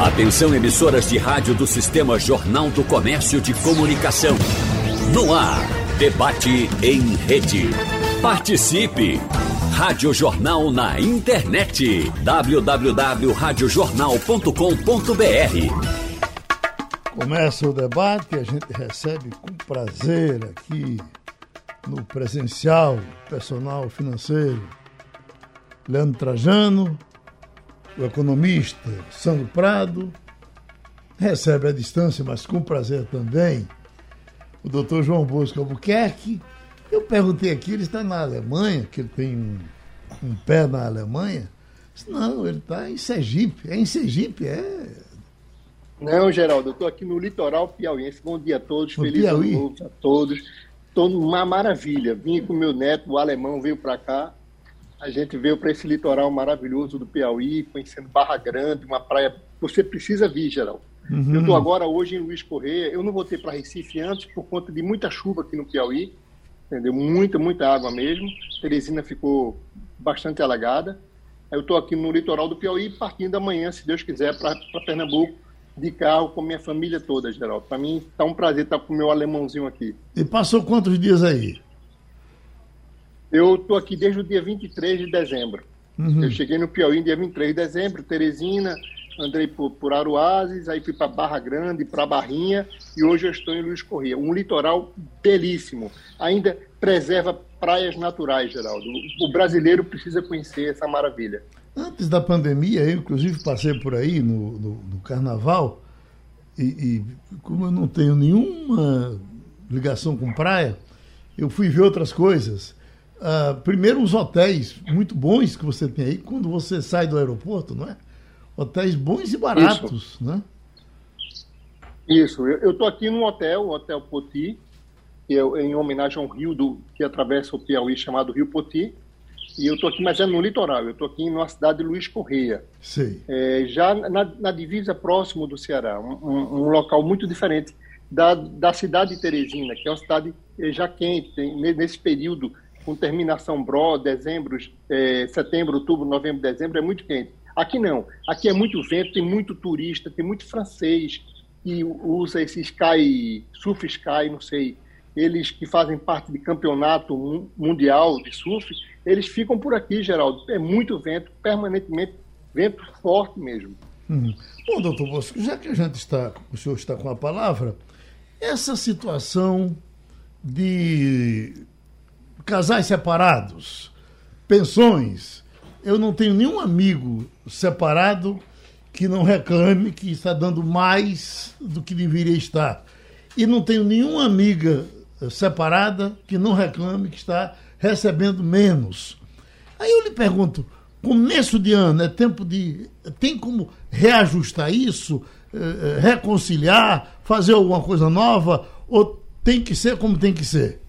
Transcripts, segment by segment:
Atenção emissoras de rádio do Sistema Jornal do Comércio de Comunicação. No ar, debate em rede. Participe! Rádio Jornal na internet. www.radiojornal.com.br Começa o debate a gente recebe com prazer aqui no presencial, personal financeiro. Leandro Trajano, o economista Sandro Prado, recebe à distância, mas com prazer também, o doutor João Bosco Albuquerque. Eu perguntei aqui, ele está na Alemanha, que ele tem um, um pé na Alemanha. Disse, não, ele está em Sergipe. É em Sergipe, é. Não, Geraldo, eu estou aqui no litoral piauiense. Bom dia a todos, No feliz Piauí? ano novo a todos. Estou numa maravilha. Vim com meu neto, o alemão, veio para cá. A gente veio para esse litoral maravilhoso do Piauí, conhecendo Barra Grande, uma praia. Você precisa vir, Geraldo. Eu estou agora hoje em Luiz Correia. Eu não voltei para Recife antes por conta de muita chuva aqui no Piauí, entendeu? Muita, muita água mesmo. Teresina ficou bastante alagada. Eu estou aqui no litoral do Piauí, partindo amanhã, se Deus quiser, para Pernambuco, de carro com minha família toda, Geraldo. Para mim está um prazer estar com o meu alemãozinho aqui. E passou quantos dias aí? Eu estou aqui desde o dia 23 de dezembro. Uhum. Eu cheguei no Piauí dia 23 de dezembro, Teresina, andei por, por Aruazes, aí fui para Barra Grande, para Barrinha, e hoje eu estou em Luiz Corrêa. Um litoral belíssimo. Ainda preserva praias naturais, Geraldo. O brasileiro precisa conhecer essa maravilha. Antes da pandemia, eu inclusive passei por aí no, no, no carnaval e, e como eu não tenho nenhuma ligação com praia, eu fui ver outras coisas. Ah, primeiro, os hotéis muito bons que você tem aí quando você sai do aeroporto, não é? Hotéis bons e baratos, né? Isso, eu estou aqui num hotel, o Hotel Poti, que é em homenagem a um rio do, que atravessa o Piauí chamado Rio Poti. E eu estou aqui, mas é no litoral, eu estou aqui na cidade de Luiz Correia. Sei. É, já na, na divisa próximo do Ceará, um, um- um local muito diferente da, da cidade de Teresina, que é uma cidade eh, já quente, tem- ne- nesse período, com terminação BRO, dezembro, eh, setembro, outubro, novembro, dezembro, é muito quente. Aqui não, aqui é muito vento, tem muito turista, tem muito francês que usa esse Sky, Surf Sky, não sei, eles que fazem parte de campeonato mu- mundial de surf, eles ficam por aqui, Geraldo. É muito vento, permanentemente, vento forte mesmo. Uhum. Bom, doutor Bosco, já que a gente está, o senhor está com a palavra, essa situação de casais separados, pensões, eu não tenho nenhum amigo separado que não reclame que está dando mais do que deveria estar. E não tenho nenhuma amiga separada que não reclame que está recebendo menos. Aí eu lhe pergunto, começo de ano é tempo de. Tem como reajustar isso, eh, eh, reconciliar, fazer alguma coisa nova? Ou tem que ser como tem que ser?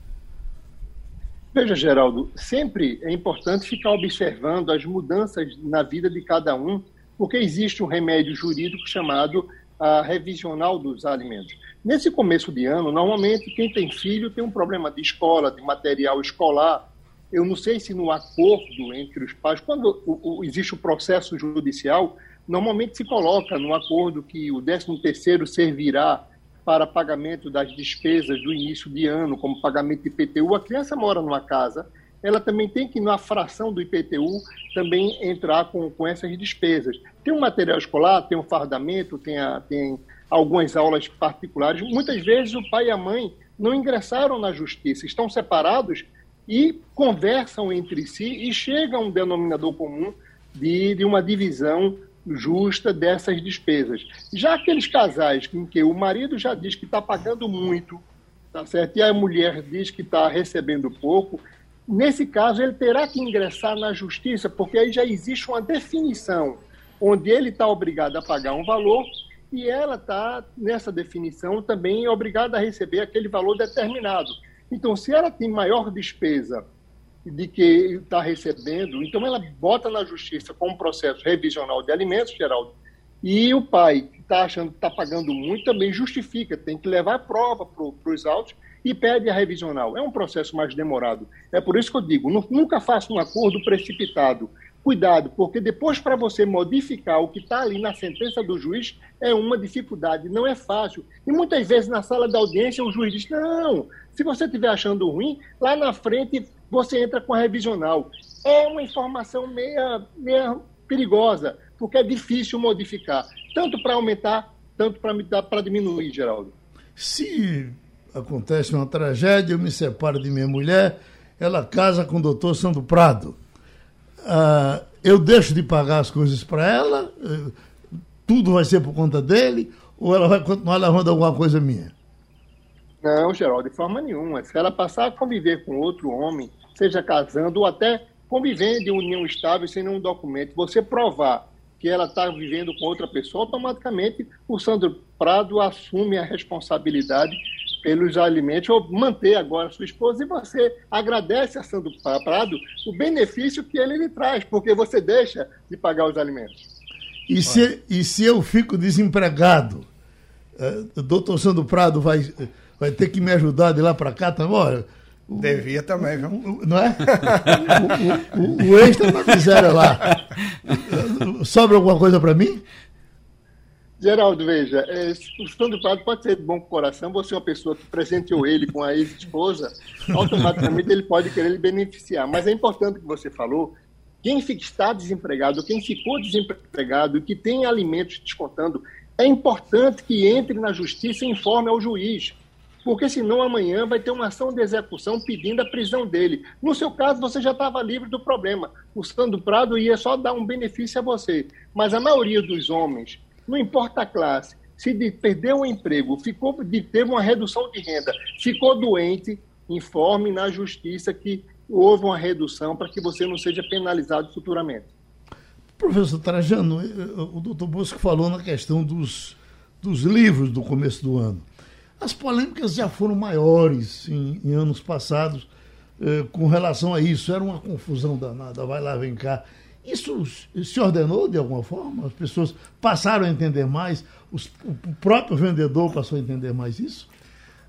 Veja, Geraldo, sempre é importante ficar observando as mudanças na vida de cada um, porque existe um remédio jurídico chamado a revisional dos alimentos. Nesse começo de ano, normalmente quem tem filho tem um problema de escola, de material escolar. Eu não sei se no acordo entre os pais, quando o- o- existe o processo judicial, normalmente se coloca no acordo que o 13º servirá para pagamento das despesas do início de ano, como pagamento de IPTU. A criança mora numa casa, ela também tem que, na fração do IPTU, também entrar com, com essas despesas. Tem um material escolar, tem um fardamento, tem, a- tem algumas aulas particulares. Muitas vezes o pai e a mãe não ingressaram na justiça, estão separados e conversam entre si e chegam a um denominador comum de, de uma divisão justa dessas despesas. Já aqueles casais em que o marido já diz que está pagando muito, tá certo? E a mulher diz que está recebendo pouco, nesse caso ele terá que ingressar na justiça, porque aí já existe uma definição onde ele está obrigado a pagar um valor e ela está, nessa definição, também obrigada a receber aquele valor determinado. Então, se ela tem maior despesa de que está recebendo, então ela bota na justiça com um processo revisional de alimentos, Geraldo, e o pai que está achando que está pagando muito também justifica, tem que levar a prova para os autos e pede a revisional. É um processo mais demorado. É por isso que eu digo, nu- nunca faça um acordo precipitado. Cuidado, porque depois para você modificar o que está ali na sentença do juiz é uma dificuldade, não é fácil. E muitas vezes na sala da audiência o juiz diz: não, se você estiver achando ruim, lá na frente você entra com a revisional. É uma informação meia, meia perigosa, porque é difícil modificar, tanto para aumentar, tanto para diminuir, Geraldo. Se acontece uma tragédia, eu me separo de minha mulher, ela casa com o doutor Sandro Prado uh, eu deixo de pagar as coisas para ela, uh, tudo vai ser por conta dele, ou ela vai continuar levando alguma coisa minha? Não, Geraldo, de forma nenhuma. Se ela passar a conviver com outro homem, seja casando ou até convivendo em união estável sem nenhum documento, você provar que ela está vivendo com outra pessoa, automaticamente o Sandro Prado assume a responsabilidade pelos alimentos, ou manter agora sua esposa, e você agradece a Sandro Prado o benefício que ele lhe traz, porque você deixa de pagar os alimentos. E se, e se eu fico desempregado, o doutor Sandro Prado vai, vai ter que me ajudar de lá para cá também? Olha, Devia também, viu? Não é? o, o, o extra na miséria lá. Sobra alguma coisa para mim? Geraldo, veja, é, o Sandro Prado pode ser de bom coração, você é uma pessoa que presenteou ele com a ex-esposa, automaticamente ele pode querer lhe beneficiar. Mas é importante que você falou, quem está desempregado, quem ficou desempregado, que tem alimentos descontando, é importante que entre na justiça e informe ao juiz, porque senão amanhã vai ter uma ação de execução pedindo a prisão dele. No seu caso, você já estava livre do problema. O Sandro Prado ia só dar um benefício a você. Mas a maioria dos homens não importa a classe, se de, perdeu o emprego, ficou, teve uma redução de renda, ficou doente, informe na justiça que houve uma redução para que você não seja penalizado futuramente. Professor Trajano, eh, eh, o doutor Bosco falou na questão dos, dos livros do começo do ano. As polêmicas já foram maiores em, em anos passados eh, com relação a isso. Era uma confusão danada, vai lá, vem cá. Isso se ordenou de alguma forma? As pessoas passaram a entender mais? Os, o próprio vendedor passou a entender mais isso?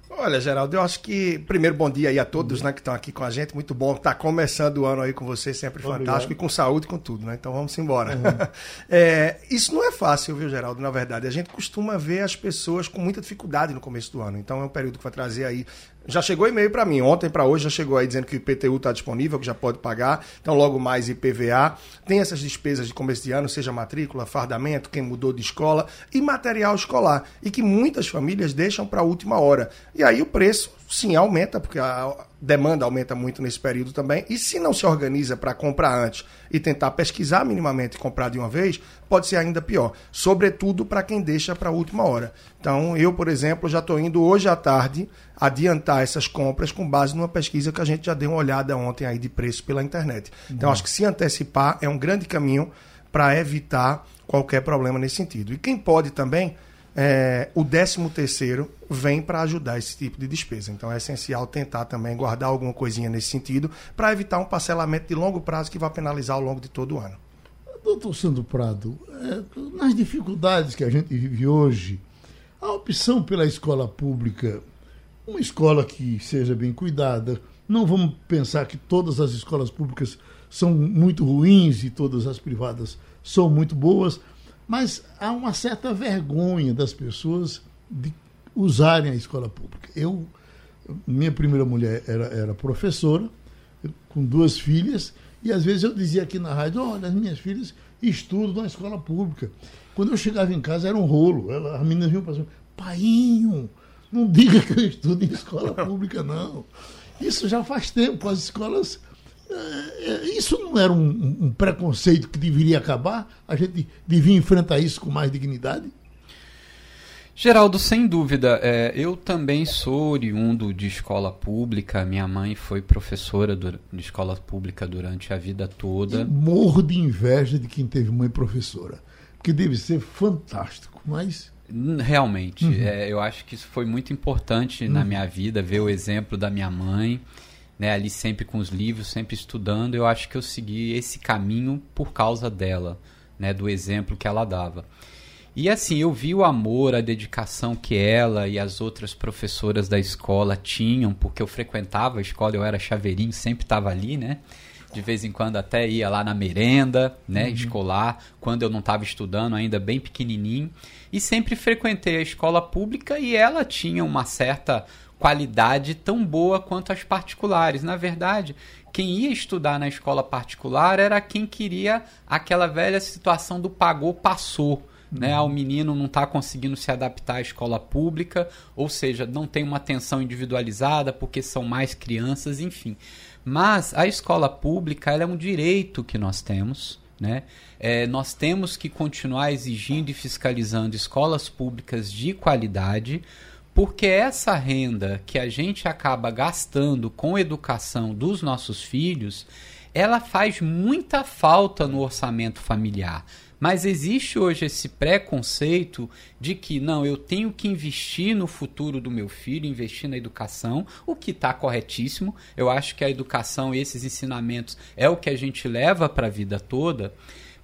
Olha, Geraldo, eu acho que, primeiro, bom dia aí a todos né, que estão aqui com a gente. Muito bom estar tá começando o ano aí com vocês, sempre Obrigado. fantástico e com saúde com tudo, né? Então vamos embora. Uhum. é, isso não é fácil, viu, Geraldo? Na verdade, a gente costuma ver as pessoas com muita dificuldade no começo do ano. Então é um período que vai trazer aí já chegou e-mail para mim. Ontem para hoje já chegou aí dizendo que o IPTU está disponível, que já pode pagar. Então, logo mais IPVA. Tem essas despesas de começo de ano, seja matrícula, fardamento, quem mudou de escola e material escolar. E que muitas famílias deixam para a última hora. E aí o preço, sim, aumenta, porque a demanda aumenta muito nesse período também. E se não se organiza para comprar antes e tentar pesquisar minimamente e comprar de uma vez, pode ser ainda pior. Sobretudo para quem deixa para a última hora. Então, eu, por exemplo, já estou indo hoje à tarde adiantar essas compras com base numa pesquisa que a gente já deu uma olhada ontem aí de preço pela internet. Então, acho que se antecipar é um grande caminho para evitar qualquer problema nesse sentido. E quem pode também, é, o 13 terceiro vem para ajudar esse tipo de despesa. Então é essencial tentar também guardar alguma coisinha nesse sentido para evitar um parcelamento de longo prazo que vai penalizar ao longo de todo o ano. Doutor Sandro Prado, é, nas dificuldades que a gente vive hoje, a opção pela escola pública uma escola que seja bem cuidada. Não vamos pensar que todas as escolas públicas são muito ruins e todas as privadas são muito boas, mas há uma certa vergonha das pessoas de usarem a escola pública. Eu, minha primeira mulher era, era professora, com duas filhas, e às vezes eu dizia aqui na rádio: olha, as minhas filhas estudam na escola pública. Quando eu chegava em casa era um rolo. Ela, as meninas vinham para cima: painho, não diga que eu estudo em escola pública, não. Isso já faz tempo. As escolas. É, isso não era um, um, preconceito que deveria acabar? A gente devia enfrentar isso com mais dignidade? Geraldo, sem dúvida. É, eu também sou oriundo de escola pública. Minha mãe foi professora do, de escola pública durante a vida toda. E morro de inveja de quem teve mãe professora. Porque deve ser fantástico, mas Realmente, uhum. é, eu acho que isso foi muito importante uhum. na minha vida, ver o exemplo da minha mãe, né, ali sempre com os livros, sempre estudando. Eu acho que eu segui esse caminho por causa dela, né, do exemplo que ela dava. E assim, eu vi o amor, a dedicação que ela e as outras professoras da escola tinham, porque eu frequentava a escola, eu era chaveirinho, sempre estava ali, né? de vez em quando até ia lá na merenda, né, uhum. escolar, quando eu não estava estudando, ainda bem pequenininho. E sempre frequentei a escola pública e ela tinha uma certa qualidade tão boa quanto as particulares. Na verdade, quem ia estudar na escola particular era quem queria aquela velha situação do pagou, passou. Né? Ah, o menino não está conseguindo se adaptar à escola pública, ou seja, não tem uma atenção individualizada porque são mais crianças, enfim. Mas a escola pública é um direito que nós temos. Né? É, nós temos que continuar exigindo e fiscalizando escolas públicas de qualidade, porque essa renda que a gente acaba gastando com educação dos nossos filhos, ela faz muita falta no orçamento familiar. Mas existe hoje esse preconceito de que não, eu tenho que investir no futuro do meu filho, investir na educação, o que está corretíssimo. Eu acho que a educação, esses ensinamentos, é o que a gente leva para a vida toda.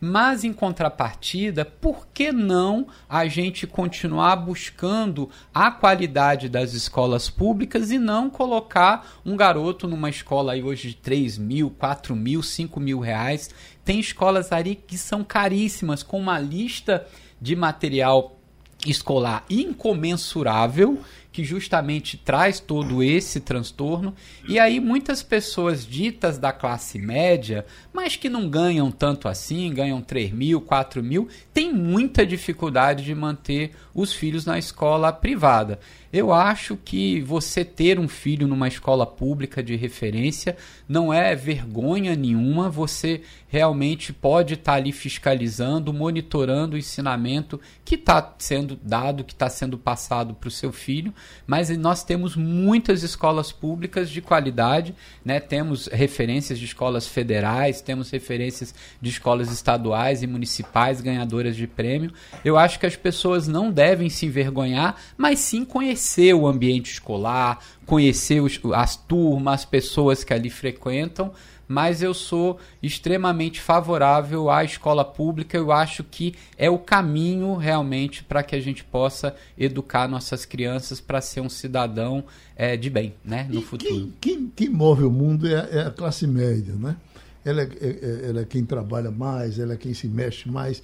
Mas em contrapartida, por que não a gente continuar buscando a qualidade das escolas públicas e não colocar um garoto numa escola aí hoje de 3 mil, 4 mil, 5 mil reais? Tem escolas ali que são caríssimas, com uma lista de material escolar incomensurável que justamente traz todo esse transtorno. E aí muitas pessoas ditas da classe média, mas que não ganham tanto assim, ganham 3 mil, 4 mil, têm muita dificuldade de manter os filhos na escola privada. Eu acho que você ter um filho numa escola pública de referência não é vergonha nenhuma, você realmente pode estar tá ali fiscalizando, monitorando o ensinamento que está sendo dado, que está sendo passado para o seu filho, mas nós temos muitas escolas públicas de qualidade, né? temos referências de escolas federais, temos referências de escolas estaduais e municipais ganhadoras de prêmio. Eu acho que as pessoas não devem se envergonhar, mas sim conhecer conhecer o ambiente escolar, conhecer os, as turmas, as pessoas que ali frequentam, mas eu sou extremamente favorável à escola pública. Eu acho que é o caminho realmente para que a gente possa educar nossas crianças para ser um cidadão é, de bem né, no e futuro. Quem, quem, quem, move o mundo é, é, a classe média, né? Ela é, é, é, ela é quem trabalha mais, ela é quem se mexe mais.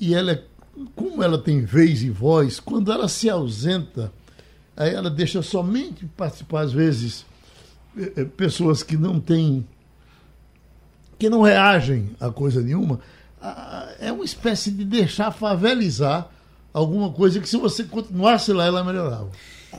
E ela é, como ela tem vez e voz, quando ela se ausenta Aí ela deixa somente participar, às vezes, eh, eh, pessoas que não têm. que não reagem a coisa nenhuma. É uma espécie de deixar favelizar alguma coisa que, se você continuasse lá, ela melhorava.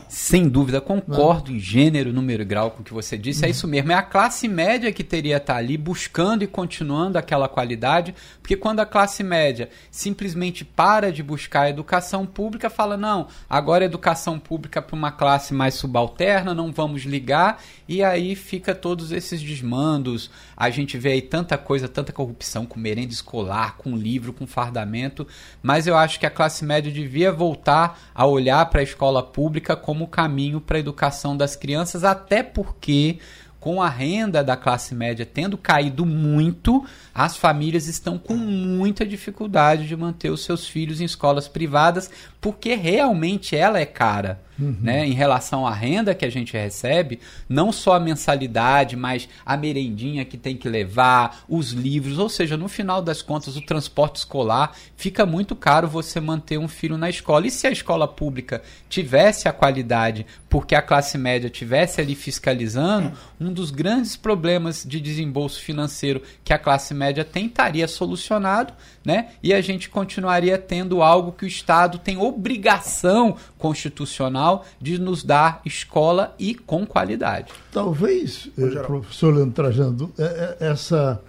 Sem dúvida, concordo Não. em gênero, número e grau com o que você disse. É isso mesmo. É a classe média que teria estar ali buscando e continuando aquela qualidade, porque quando a classe média simplesmente para de buscar a educação pública, fala: não, agora a educação pública para uma classe mais subalterna, não vamos ligar, e aí fica todos esses desmandos. A gente vê aí tanta coisa, tanta corrupção com merenda escolar, com livro, com fardamento, mas eu acho que a classe média devia voltar a olhar para a escola pública como caminho para a educação das crianças, até porque com a renda da classe média tendo caído muito, as famílias estão com muita dificuldade de manter os seus filhos em escolas privadas, porque realmente ela é cara. Uhum. Né, em relação à renda que a gente recebe, não só a mensalidade, mas a merendinha que tem que levar, os livros, ou seja, no final das contas, o transporte escolar fica muito caro você manter um filho na escola. E se a escola pública tivesse a qualidade, porque a classe média tivesse ali fiscalizando, um dos grandes problemas de desembolso financeiro que a classe média tem estaria solucionado, né? E a gente continuaria tendo algo que o Estado tem obrigação constitucional de nos dar escola e com qualidade. Talvez, eh, professor Leandro Trajano, eh, eh, essa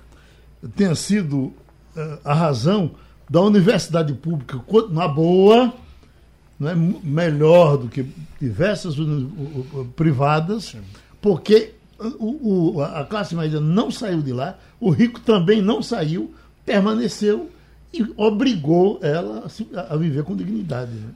tenha sido a razão da universidade pública na boa, né, melhor do que diversas privadas, porque o, o, a classe média não saiu de lá, o rico também não saiu, permaneceu e obrigou ela a, a viver com dignidade. Né?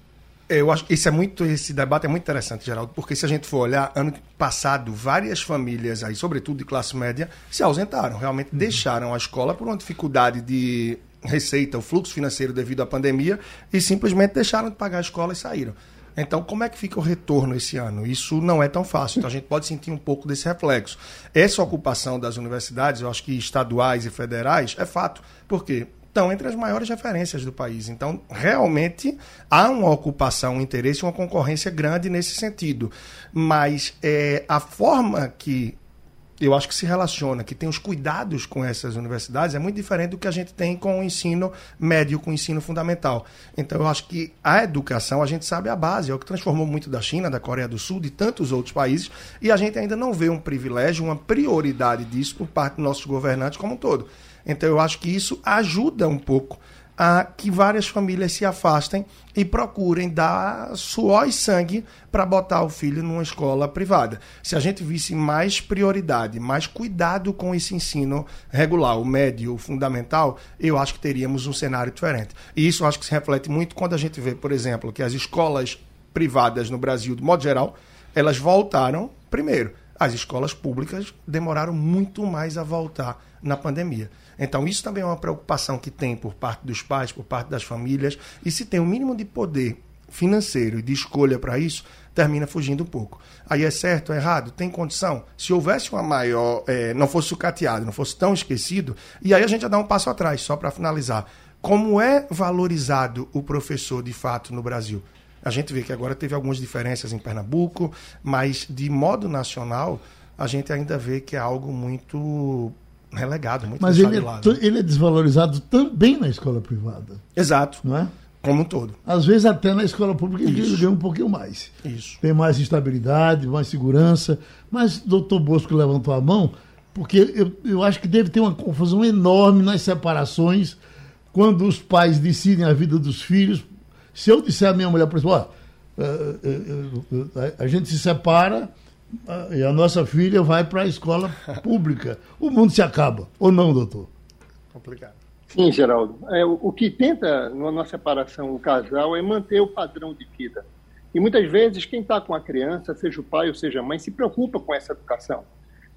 Eu acho que isso é muito, esse debate é muito interessante, Geraldo, porque se a gente for olhar, ano passado, várias famílias aí, sobretudo de classe média, se ausentaram, realmente uhum. deixaram a escola por uma dificuldade de receita, o fluxo financeiro devido à pandemia, e simplesmente deixaram de pagar a escola e saíram. Então, como é que fica o retorno esse ano? Isso não é tão fácil, então a gente pode sentir um pouco desse reflexo. Essa ocupação das universidades, eu acho que estaduais e federais, é fato. Por quê? Estão entre as maiores referências do país. Então, realmente, há uma ocupação, um interesse, uma concorrência grande nesse sentido. Mas é, a forma que eu acho que se relaciona, que tem os cuidados com essas universidades, é muito diferente do que a gente tem com o ensino médio, com o ensino fundamental. Então, eu acho que a educação, a gente sabe a base, é o que transformou muito da China, da Coreia do Sul, de tantos outros países, e a gente ainda não vê um privilégio, uma prioridade disso por parte dos nossos governantes como um todo. Então eu acho que isso ajuda um pouco a que várias famílias se afastem e procurem dar suor e sangue para botar o filho numa escola privada. Se a gente visse mais prioridade, mais cuidado com esse ensino regular, o médio, o fundamental, eu acho que teríamos um cenário diferente. E isso acho que se reflete muito quando a gente vê, por exemplo, que as escolas privadas no Brasil, de modo geral, elas voltaram primeiro. As escolas públicas demoraram muito mais a voltar na pandemia. Então, isso também é uma preocupação que tem por parte dos pais, por parte das famílias, e se tem o um mínimo de poder financeiro e de escolha para isso, termina fugindo um pouco. Aí é certo, é errado, tem condição. Se houvesse uma maior, é, não fosse sucateado, não fosse tão esquecido, e aí a gente já dá um passo atrás, só para finalizar. Como é valorizado o professor de fato no Brasil? A gente vê que agora teve algumas diferenças em Pernambuco, mas de modo nacional, a gente ainda vê que é algo muito relegado, muito Mas ele, é, ele é desvalorizado também na escola privada. Exato. Não é? Como um todo. Às vezes até na escola pública ele ganha um pouquinho mais. Isso. Tem mais estabilidade, mais segurança. Mas doutor Bosco levantou a mão, porque eu, eu acho que deve ter uma confusão enorme nas separações quando os pais decidem a vida dos filhos. Se eu disser à minha mulher, por exemplo, ó, eh, eh, eh, a gente se separa, e a nossa filha vai para a escola pública. O mundo se acaba, ou não, doutor? Complicado. Sim, Geraldo. É, o, o, que tenta, na nossa separação, o casal, é manter o padrão de vida. E muitas vezes, quem está com a criança, seja o pai ou seja a mãe, se preocupa com essa educação.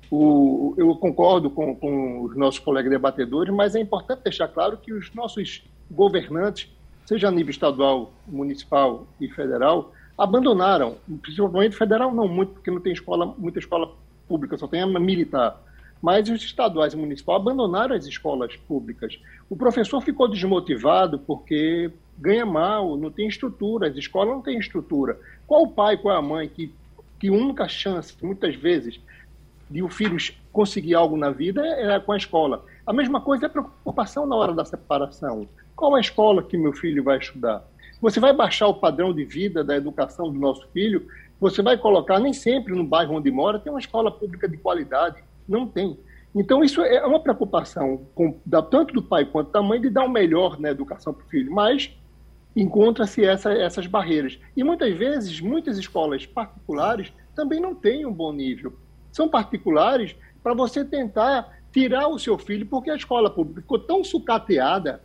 O, eu concordo com, com os nossos colegas debatedores, mas é importante deixar claro que os nossos governantes, seja a nível estadual, municipal e federal, abandonaram, principalmente federal não muito, porque não tem escola, muita escola pública, só tem a militar. Mas os estaduais e municipais abandonaram as escolas públicas. O professor ficou desmotivado porque ganha mal, não tem estrutura, as escolas não têm estrutura. Qual o pai, qual a mãe que, que a única chance, muitas vezes, de o filho conseguir algo na vida é com a escola. A mesma coisa é a preocupação na hora da separação. Qual a escola que meu filho vai estudar? Você vai baixar o padrão de vida da educação do nosso filho, você vai colocar, nem sempre no bairro onde mora tem uma escola pública de qualidade. Não tem. Então, isso é uma preocupação, com, da, tanto do pai quanto da mãe, de dar o melhor na educação para o filho. Mas encontra-se essa, essas barreiras. E muitas vezes, muitas escolas particulares também não têm um bom nível. São particulares para você tentar tirar o seu filho, porque a escola pública ficou tão sucateada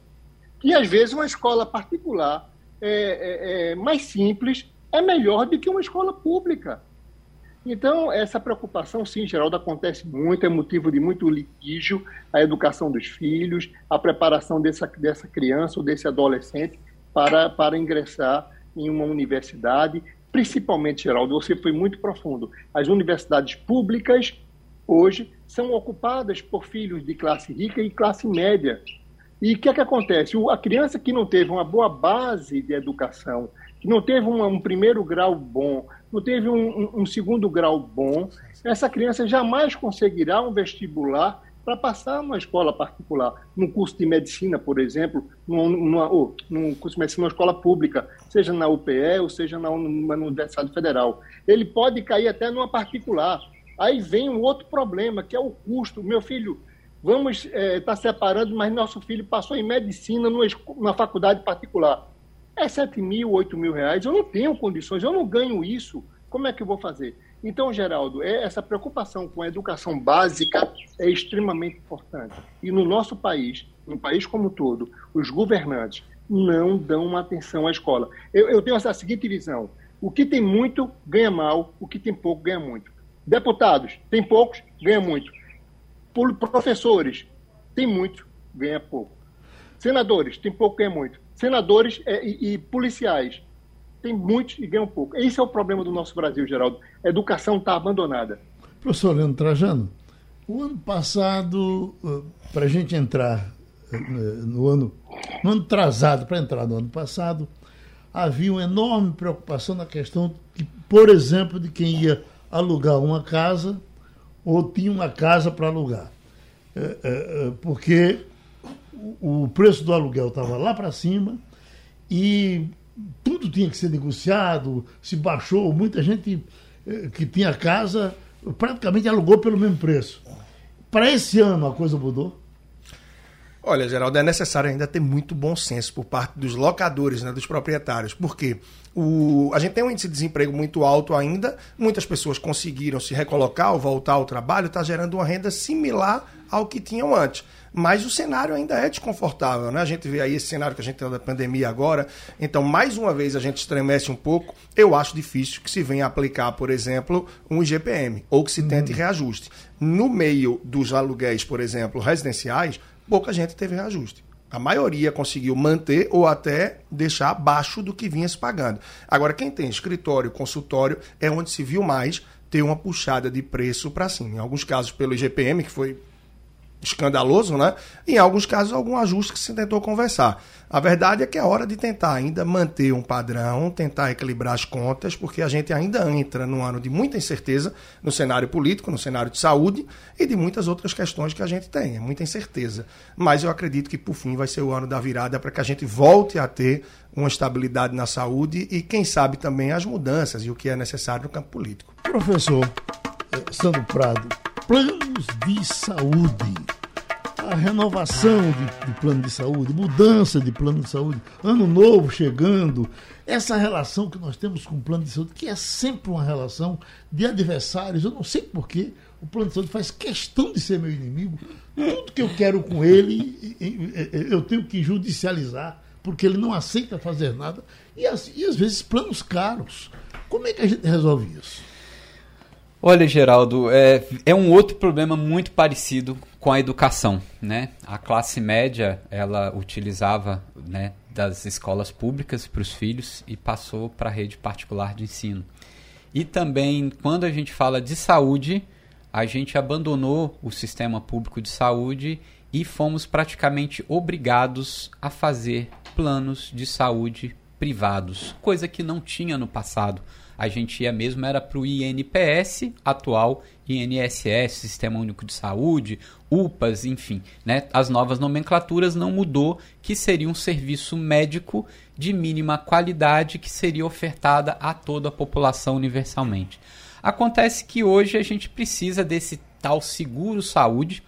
que, às vezes, uma escola particular é, é, é, mais simples é melhor do que uma escola pública. Então, essa preocupação, sim, Geraldo, acontece muito, é motivo de muito litígio a educação dos filhos, a preparação dessa, dessa criança ou desse adolescente para, para ingressar em uma universidade, principalmente, Geraldo, você foi muito profundo. As universidades públicas, hoje, são ocupadas por filhos de classe rica e classe média, e o que é que acontece? A criança que não teve uma boa base de educação, que não teve um, um primeiro grau bom, não teve um, um, um, segundo grau bom, essa criança jamais conseguirá um vestibular para passar numa escola particular, num curso de medicina, por exemplo, numa, ou, num curso de medicina numa escola pública, seja na UPE ou seja na, numa Universidade Federal. Ele pode cair até numa particular. Aí vem um outro problema, que é o custo. Meu filho, vamos estar é, tá separando, mas nosso filho passou em medicina numa, numa faculdade particular. É 7 mil, 8 mil reais, eu não tenho condições, eu não ganho isso, como é que eu vou fazer? Então, Geraldo, é, essa preocupação com a educação básica é extremamente importante. E no nosso país, no país como todo, os governantes não dão uma atenção à escola. Eu, eu tenho essa seguinte visão: o que tem muito ganha mal, o que tem pouco ganha muito. Deputados, tem poucos, ganha muito professores, tem muito, ganha pouco. Senadores, tem pouco, ganha muito. Senadores é, e, e, policiais, tem muitos e ganham pouco. Esse é o problema do nosso Brasil, Geraldo. A educação está abandonada. Professor Leandro Trajano, o ano passado, eh, para a gente entrar eh, no ano, no ano atrasado, para entrar no ano passado, havia uma enorme preocupação na questão, que, por exemplo, de quem ia alugar uma casa ou tinha uma casa para alugar. É, porque o preço do aluguel estava lá para cima e tudo tinha que ser negociado, se baixou, muita gente que tinha casa praticamente alugou pelo mesmo preço. Para esse ano a coisa mudou? Olha, Geraldo, é necessário ainda ter muito bom senso por parte dos locadores, né, dos proprietários. Por quê? O, a gente tem um índice de desemprego muito alto ainda, muitas pessoas conseguiram se recolocar ou voltar ao trabalho, está gerando uma renda similar ao que tinham antes. Mas o cenário ainda é desconfortável, né? A gente vê aí esse cenário que a gente tem da pandemia agora. Então, mais uma vez, a gente estremece um pouco. Eu acho difícil que se venha aplicar, por exemplo, um IGPM, ou que se tente uhum. reajuste. No meio dos aluguéis, por exemplo, residenciais, pouca gente teve reajuste. A maioria conseguiu manter ou até deixar abaixo do que vinha se pagando. Agora, quem tem escritório, consultório, é onde se viu mais ter uma puxada de preço para cima. Em alguns casos pelo IGPM, que foi escandaloso, né? Em alguns casos, algum ajuste que se tentou conversar. A verdade é que é hora de tentar ainda manter um padrão, tentar equilibrar as contas, porque a gente ainda entra num ano de muita incerteza no cenário político, no cenário de saúde e de muitas outras questões que a gente tem. É muita incerteza. Mas eu acredito que, por fim, vai ser o ano da virada para que a gente volte a ter uma estabilidade na saúde e, quem sabe, também as mudanças e o que é necessário no campo político. Professor eh, Sandro Prado, planos de saúde a renovação de, de, plano de saúde, mudança de plano de saúde, ano novo chegando, essa relação que nós temos com o plano de saúde, que é sempre uma relação de adversários, eu não sei porquê, o plano de saúde faz questão de ser meu inimigo, tudo que eu quero com ele, eu tenho que judicializar, porque ele não aceita fazer nada, e, e às vezes planos caros. Como é que a gente resolve isso? Olha, Geraldo, é, é um outro problema muito parecido com a educação, né? A classe média, ela utilizava, né, das escolas públicas para os filhos e passou para a rede particular de ensino. E também, quando a gente fala de saúde, a gente abandonou o sistema público de saúde e fomos praticamente obrigados a fazer planos de saúde privados, coisa que não tinha no passado a gente ia mesmo era para o INPS, atual INSS, Sistema Único de Saúde, UPAs, enfim, né? As novas nomenclaturas não mudou, que seria um serviço médico de mínima qualidade que seria ofertada a toda a população universalmente. Acontece que hoje a gente precisa desse tal seguro saúde,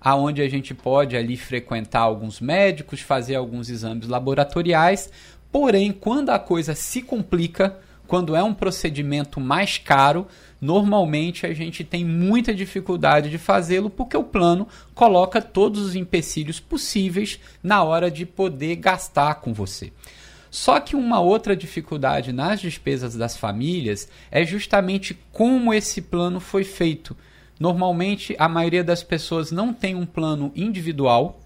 aonde a gente pode ali frequentar alguns médicos, fazer alguns exames laboratoriais, porém, quando a coisa se complica, quando é um procedimento mais caro, normalmente a gente tem muita dificuldade de fazê-lo porque o plano coloca todos os empecilhos possíveis na hora de poder gastar com você. Só que uma outra dificuldade nas despesas das famílias é justamente como esse plano foi feito. Normalmente a maioria das pessoas não tem um plano individual,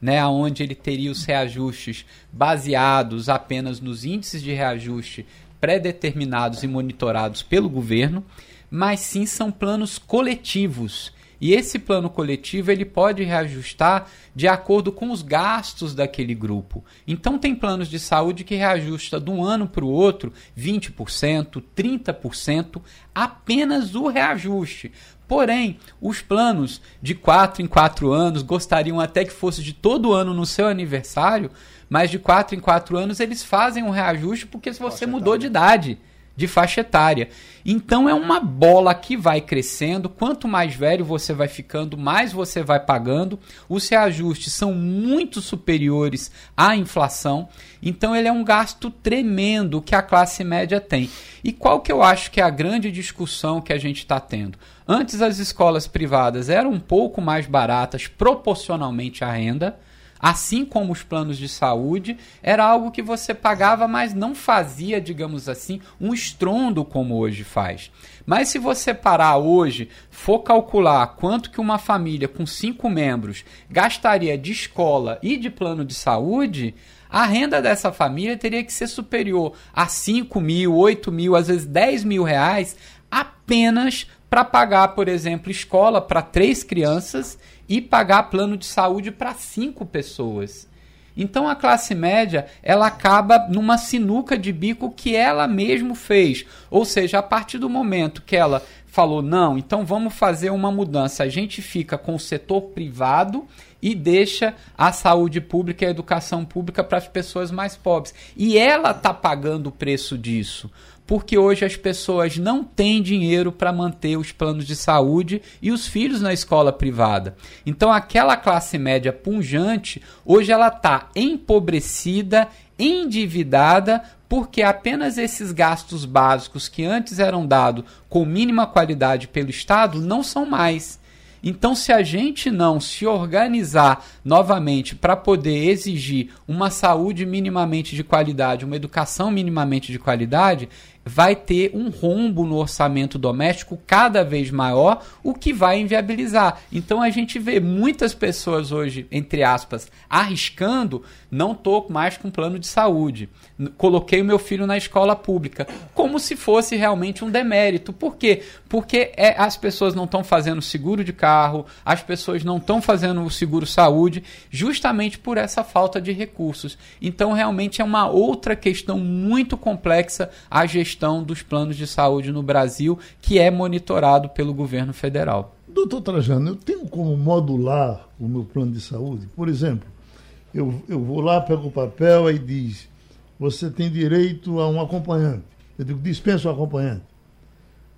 né, onde ele teria os reajustes baseados apenas nos índices de reajuste pré-determinados e monitorados pelo governo, mas sim são planos coletivos. E esse plano coletivo ele pode reajustar de acordo com os gastos daquele grupo. Então tem planos de saúde que reajusta de um ano para o outro 20%, 30%, apenas o reajuste. Porém, os planos de 4 em 4 anos gostariam até que fosse de todo ano no seu aniversário, mas de 4 em 4 anos eles fazem um reajuste porque se você mudou de idade, de faixa etária. Então é uma bola que vai crescendo, quanto mais velho você vai ficando, mais você vai pagando. Os reajustes são muito superiores à inflação, então ele é um gasto tremendo que a classe média tem. E qual que eu acho que é a grande discussão que a gente está tendo? Antes as escolas privadas eram um pouco mais baratas proporcionalmente à renda assim como os planos de saúde, era algo que você pagava, mas não fazia, digamos assim, um estrondo como hoje faz. Mas se você parar hoje, for calcular quanto que uma família com cinco membros gastaria de escola e de plano de saúde, A renda dessa família teria que ser superior a 5 mil, 8 mil, às vezes 10 mil reais apenas para pagar, por exemplo, escola para três crianças e pagar plano de saúde para cinco pessoas. Então a classe média ela acaba numa sinuca de bico que ela mesmo fez. Ou seja, a partir do momento que ela falou, não, então vamos fazer uma mudança, a gente fica com o setor privado e deixa a saúde pública e a educação pública para as pessoas mais pobres. E ela está pagando o preço disso porque hoje as pessoas não têm dinheiro para manter os planos de saúde e os filhos na escola privada. Então aquela classe média punjante, hoje ela está empobrecida, endividada, porque apenas esses gastos básicos que antes eram dados com mínima qualidade pelo Estado não são mais. Então, se a gente não se organizar novamente para poder exigir uma saúde minimamente de qualidade, uma educação minimamente de qualidade, vai ter um rombo no orçamento doméstico cada vez maior, o que vai inviabilizar. Então a gente vê muitas pessoas hoje, entre aspas, arriscando, não estou mais com plano de saúde. Coloquei o meu filho na escola pública, como se fosse realmente um demérito. Por quê? Porque é, as pessoas não estão fazendo seguro de carro, as pessoas não estão fazendo o seguro saúde, justamente por essa falta de recursos. Então realmente é uma outra questão muito complexa a gestão dos planos de saúde no Brasil, que é monitorado pelo governo federal. Doutor Trajano, eu tenho como modular o meu plano de saúde? Por exemplo, eu, eu vou lá, pego o papel e diz: você tem direito a um acompanhante. Eu digo: dispensa o acompanhante.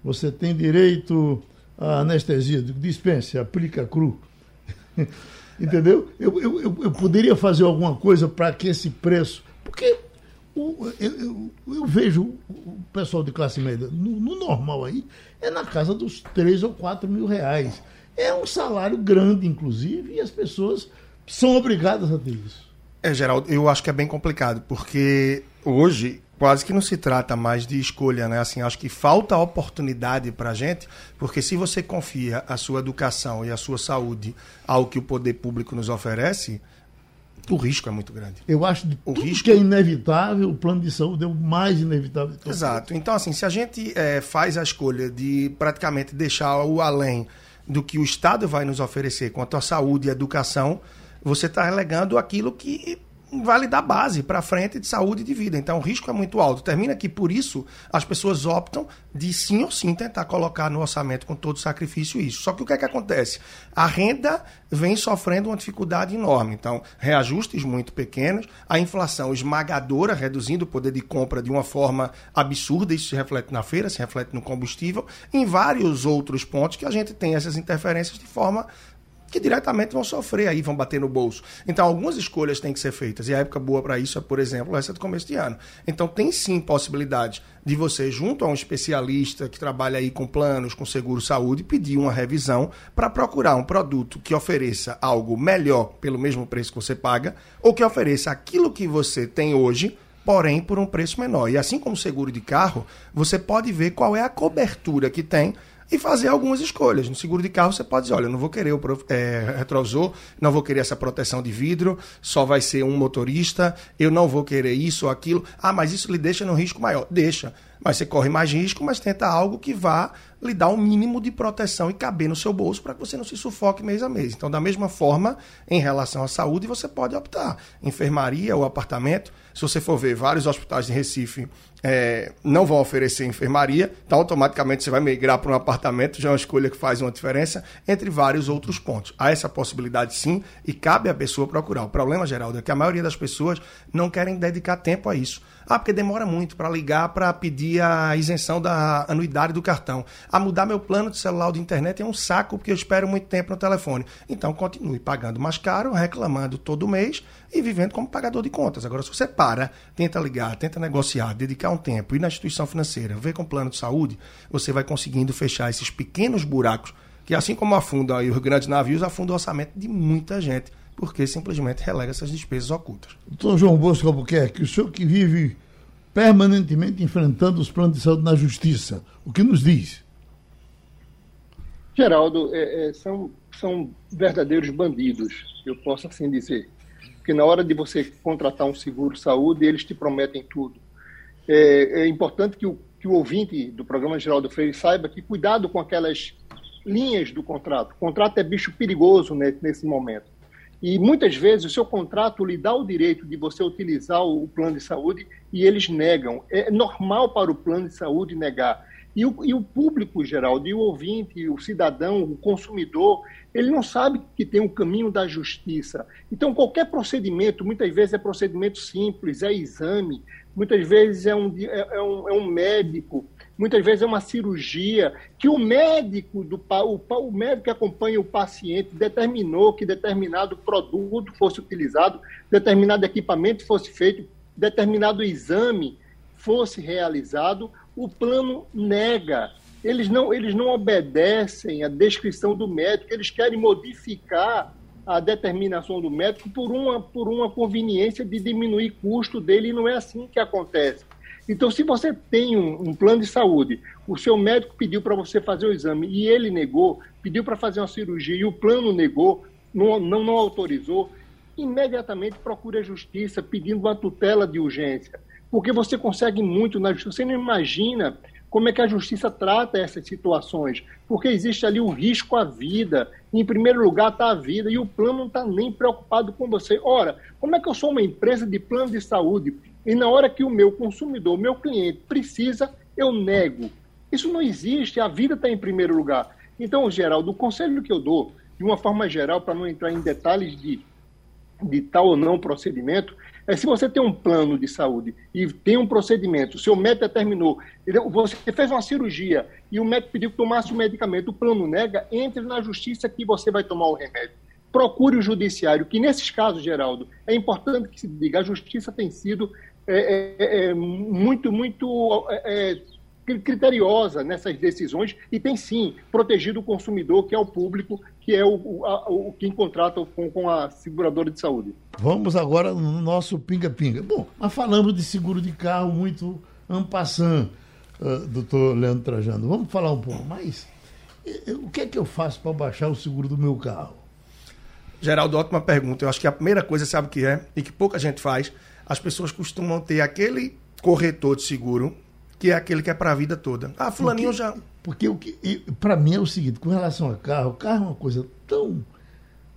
Você tem direito à anestesia. Eu digo: dispense, aplica cru. Entendeu? Eu, eu, eu, poderia fazer alguma coisa para que esse preço. Porque o, eu, eu, eu, vejo o pessoal de classe média, no, no, normal aí, é na casa dos 3 ou 4 mil reais. É um salário grande, inclusive, e as pessoas são obrigadas a ter isso. É, Geraldo, eu acho que é bem complicado, porque hoje quase que não se trata mais de escolha, né? Assim, acho que falta oportunidade para a gente, porque se você confia a sua educação e a sua saúde ao que o poder público nos oferece, o risco é muito grande. Eu acho que o tudo risco que é inevitável, o plano de saúde é o mais inevitável. De Exato. Então, assim, se a gente é, faz a escolha de praticamente deixar o além do que o Estado vai nos oferecer quanto à saúde e educação, você está relegando aquilo que vale dar base para frente de saúde e de vida. Então o risco é muito alto. Termina que por isso as pessoas optam de sim ou sim tentar colocar no orçamento com todo sacrifício isso. Só que o que é que acontece? A renda vem sofrendo uma dificuldade enorme. Então, reajustes muito pequenos, a inflação esmagadora, reduzindo o poder de compra de uma forma absurda, isso se reflete na feira, se reflete no combustível, em vários outros pontos que a gente tem essas interferências de forma que diretamente vão sofrer aí, vão bater no bolso. Então, algumas escolhas têm que ser feitas. E a época boa para isso é, por exemplo, essa do começo de ano. Então, tem sim possibilidade de você, junto a um especialista que trabalha aí com planos, com seguro saúde, pedir uma revisão para procurar um produto que ofereça algo melhor pelo mesmo preço que você paga, ou que ofereça aquilo que você tem hoje, porém por um preço menor. E assim como o seguro de carro, você pode ver qual é a cobertura que tem e fazer algumas escolhas. No seguro de carro você pode dizer, olha, não vou querer o é, retrovisor, não vou querer essa proteção de vidro, só vai ser um motorista, eu não vou querer isso ou aquilo. Ah, mas isso lhe deixa no risco maior. Deixa. Mas você corre mais risco, mas tenta algo que vá lhe dar um mínimo de proteção e caber no seu bolso para que você não se sufoque mês a mês. Então, da mesma forma, em relação à saúde, você pode optar. Enfermaria ou apartamento. Se você for ver, vários hospitais de Recife é, não vão oferecer enfermaria, então automaticamente você vai migrar para um apartamento, já é uma escolha que faz uma diferença, entre vários outros pontos. Há essa possibilidade sim, e cabe à pessoa procurar. O problema, Geraldo, é que a maioria das pessoas não querem dedicar tempo a isso. Ah, porque demora muito para ligar para pedir a isenção da anuidade do cartão. A mudar meu plano de celular ou de internet é um saco porque eu espero muito tempo no telefone. Então continue pagando mais caro, reclamando todo mês e vivendo como pagador de contas. Agora, se você para, tenta ligar, tenta negociar, dedicar um tempo, ir na instituição financeira, ver com plano de saúde, você vai conseguindo fechar esses pequenos buracos que, assim como afunda os grandes navios, afunda o orçamento de muita gente porque simplesmente relega essas despesas ocultas. Doutor João Bosco Albuquerque, o senhor que vive permanentemente enfrentando os planos de saúde na justiça, o que nos diz? Geraldo, é, é, são, são verdadeiros bandidos, eu posso assim dizer. porque na hora de você contratar um seguro saúde, eles te prometem tudo. É, é importante que o, que o ouvinte do programa Geraldo Freire saiba que cuidado com aquelas linhas do contrato. O contrato é bicho perigoso nesse, nesse momento. E muitas vezes o seu contrato lhe dá o direito de você utilizar o plano de saúde e eles negam. É normal para o plano de saúde negar. E o, e o público geral, e o ouvinte, o cidadão, o consumidor, ele não sabe que tem o caminho da justiça. Então, qualquer procedimento, muitas vezes é procedimento simples, é exame, muitas vezes é um, é, é um, é um médico, muitas vezes é uma cirurgia, que o médico, do, o, o médico que acompanha o paciente determinou que determinado produto fosse utilizado, determinado equipamento fosse feito, determinado exame fosse realizado, o plano nega. Eles não, eles não obedecem à descrição do médico, eles querem modificar a determinação do médico por uma, por uma conveniência de diminuir custo dele, e não é assim que acontece. Então, se você tem um, um plano de saúde, o seu médico pediu para você fazer o exame e ele negou, pediu para fazer uma cirurgia e o plano negou, não, não, não autorizou, imediatamente procure a justiça pedindo uma tutela de urgência, porque você consegue muito na justiça. Você não imagina como é que a justiça trata essas situações, porque existe ali um risco à vida. Em primeiro lugar está a vida e o plano não está nem preocupado com você. Ora, como é que eu sou uma empresa de plano de saúde e na hora que o meu consumidor, o meu cliente precisa, eu nego. Isso não existe, a vida está em primeiro lugar. Então, Geraldo, o conselho que eu dou, de uma forma geral, para não entrar em detalhes de, de tal ou não procedimento, é se você tem um plano de saúde e tem um procedimento, seu médico determinou, você fez uma cirurgia e o médico pediu que tomasse o medicamento, o plano nega, entre na justiça que você vai tomar o remédio. Procure o judiciário, que nesses casos, Geraldo, é importante que se diga, a justiça tem sido é, é, é, muito, muito é, é, criteriosa nessas decisões e tem sim protegido o consumidor, que é o público, que é o, o, a, o quem contrata com, com a seguradora de saúde. Vamos agora no nosso pinga-pinga. Bom, mas falamos de seguro de carro muito ampassando, uh, doutor Leandro Trajano. Vamos falar um pouco mais. O que é que eu faço para baixar o seguro do meu carro? Geraldo, ótima pergunta. Eu acho que a primeira coisa, sabe o que é? E que pouca gente faz, as pessoas costumam ter aquele corretor de seguro que é aquele que é para a vida toda. Ah, fulaninho porque, já. Porque o que para mim é o seguinte, com relação a carro, o carro é uma coisa tão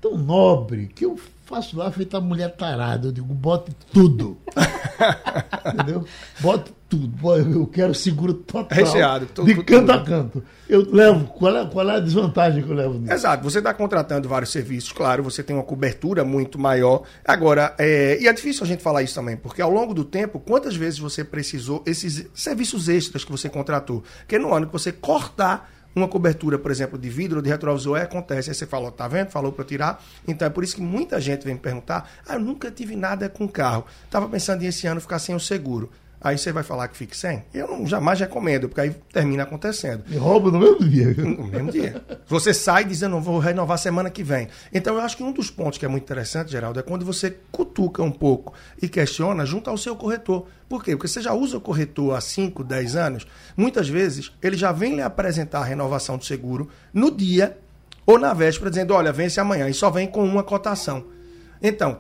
tão nobre que eu faço lá feito a mulher tarada, eu digo, bote tudo. Entendeu? Bote tudo. Eu quero seguro total. Recheado. Tudo, de canto tudo. a canto. Eu levo. Qual é, qual é a desvantagem que eu levo nisso? Exato. Você está contratando vários serviços, claro, você tem uma cobertura muito maior. Agora, é, e é difícil a gente falar isso também, porque ao longo do tempo, quantas vezes você precisou esses serviços extras que você contratou? Porque no ano que você cortar uma cobertura, por exemplo, de vidro de retrovisor, acontece. Aí você falou, tá vendo? Falou para tirar. Então é por isso que muita gente vem me perguntar: ah, eu nunca tive nada com carro. Tava pensando em esse ano ficar sem o seguro. Aí você vai falar que fique sem? Eu não, jamais recomendo, porque aí termina acontecendo. E rouba no mesmo dia. No mesmo dia. Você sai dizendo, vou renovar semana que vem. Então eu acho que um dos pontos que é muito interessante, Geraldo, é quando você cutuca um pouco e questiona junto ao seu corretor. Por quê? Porque você já usa o corretor há 5, 10 anos, muitas vezes ele já vem lhe apresentar a renovação do seguro no dia ou na véspera, dizendo, olha, vence amanhã, e só vem com uma cotação. Então,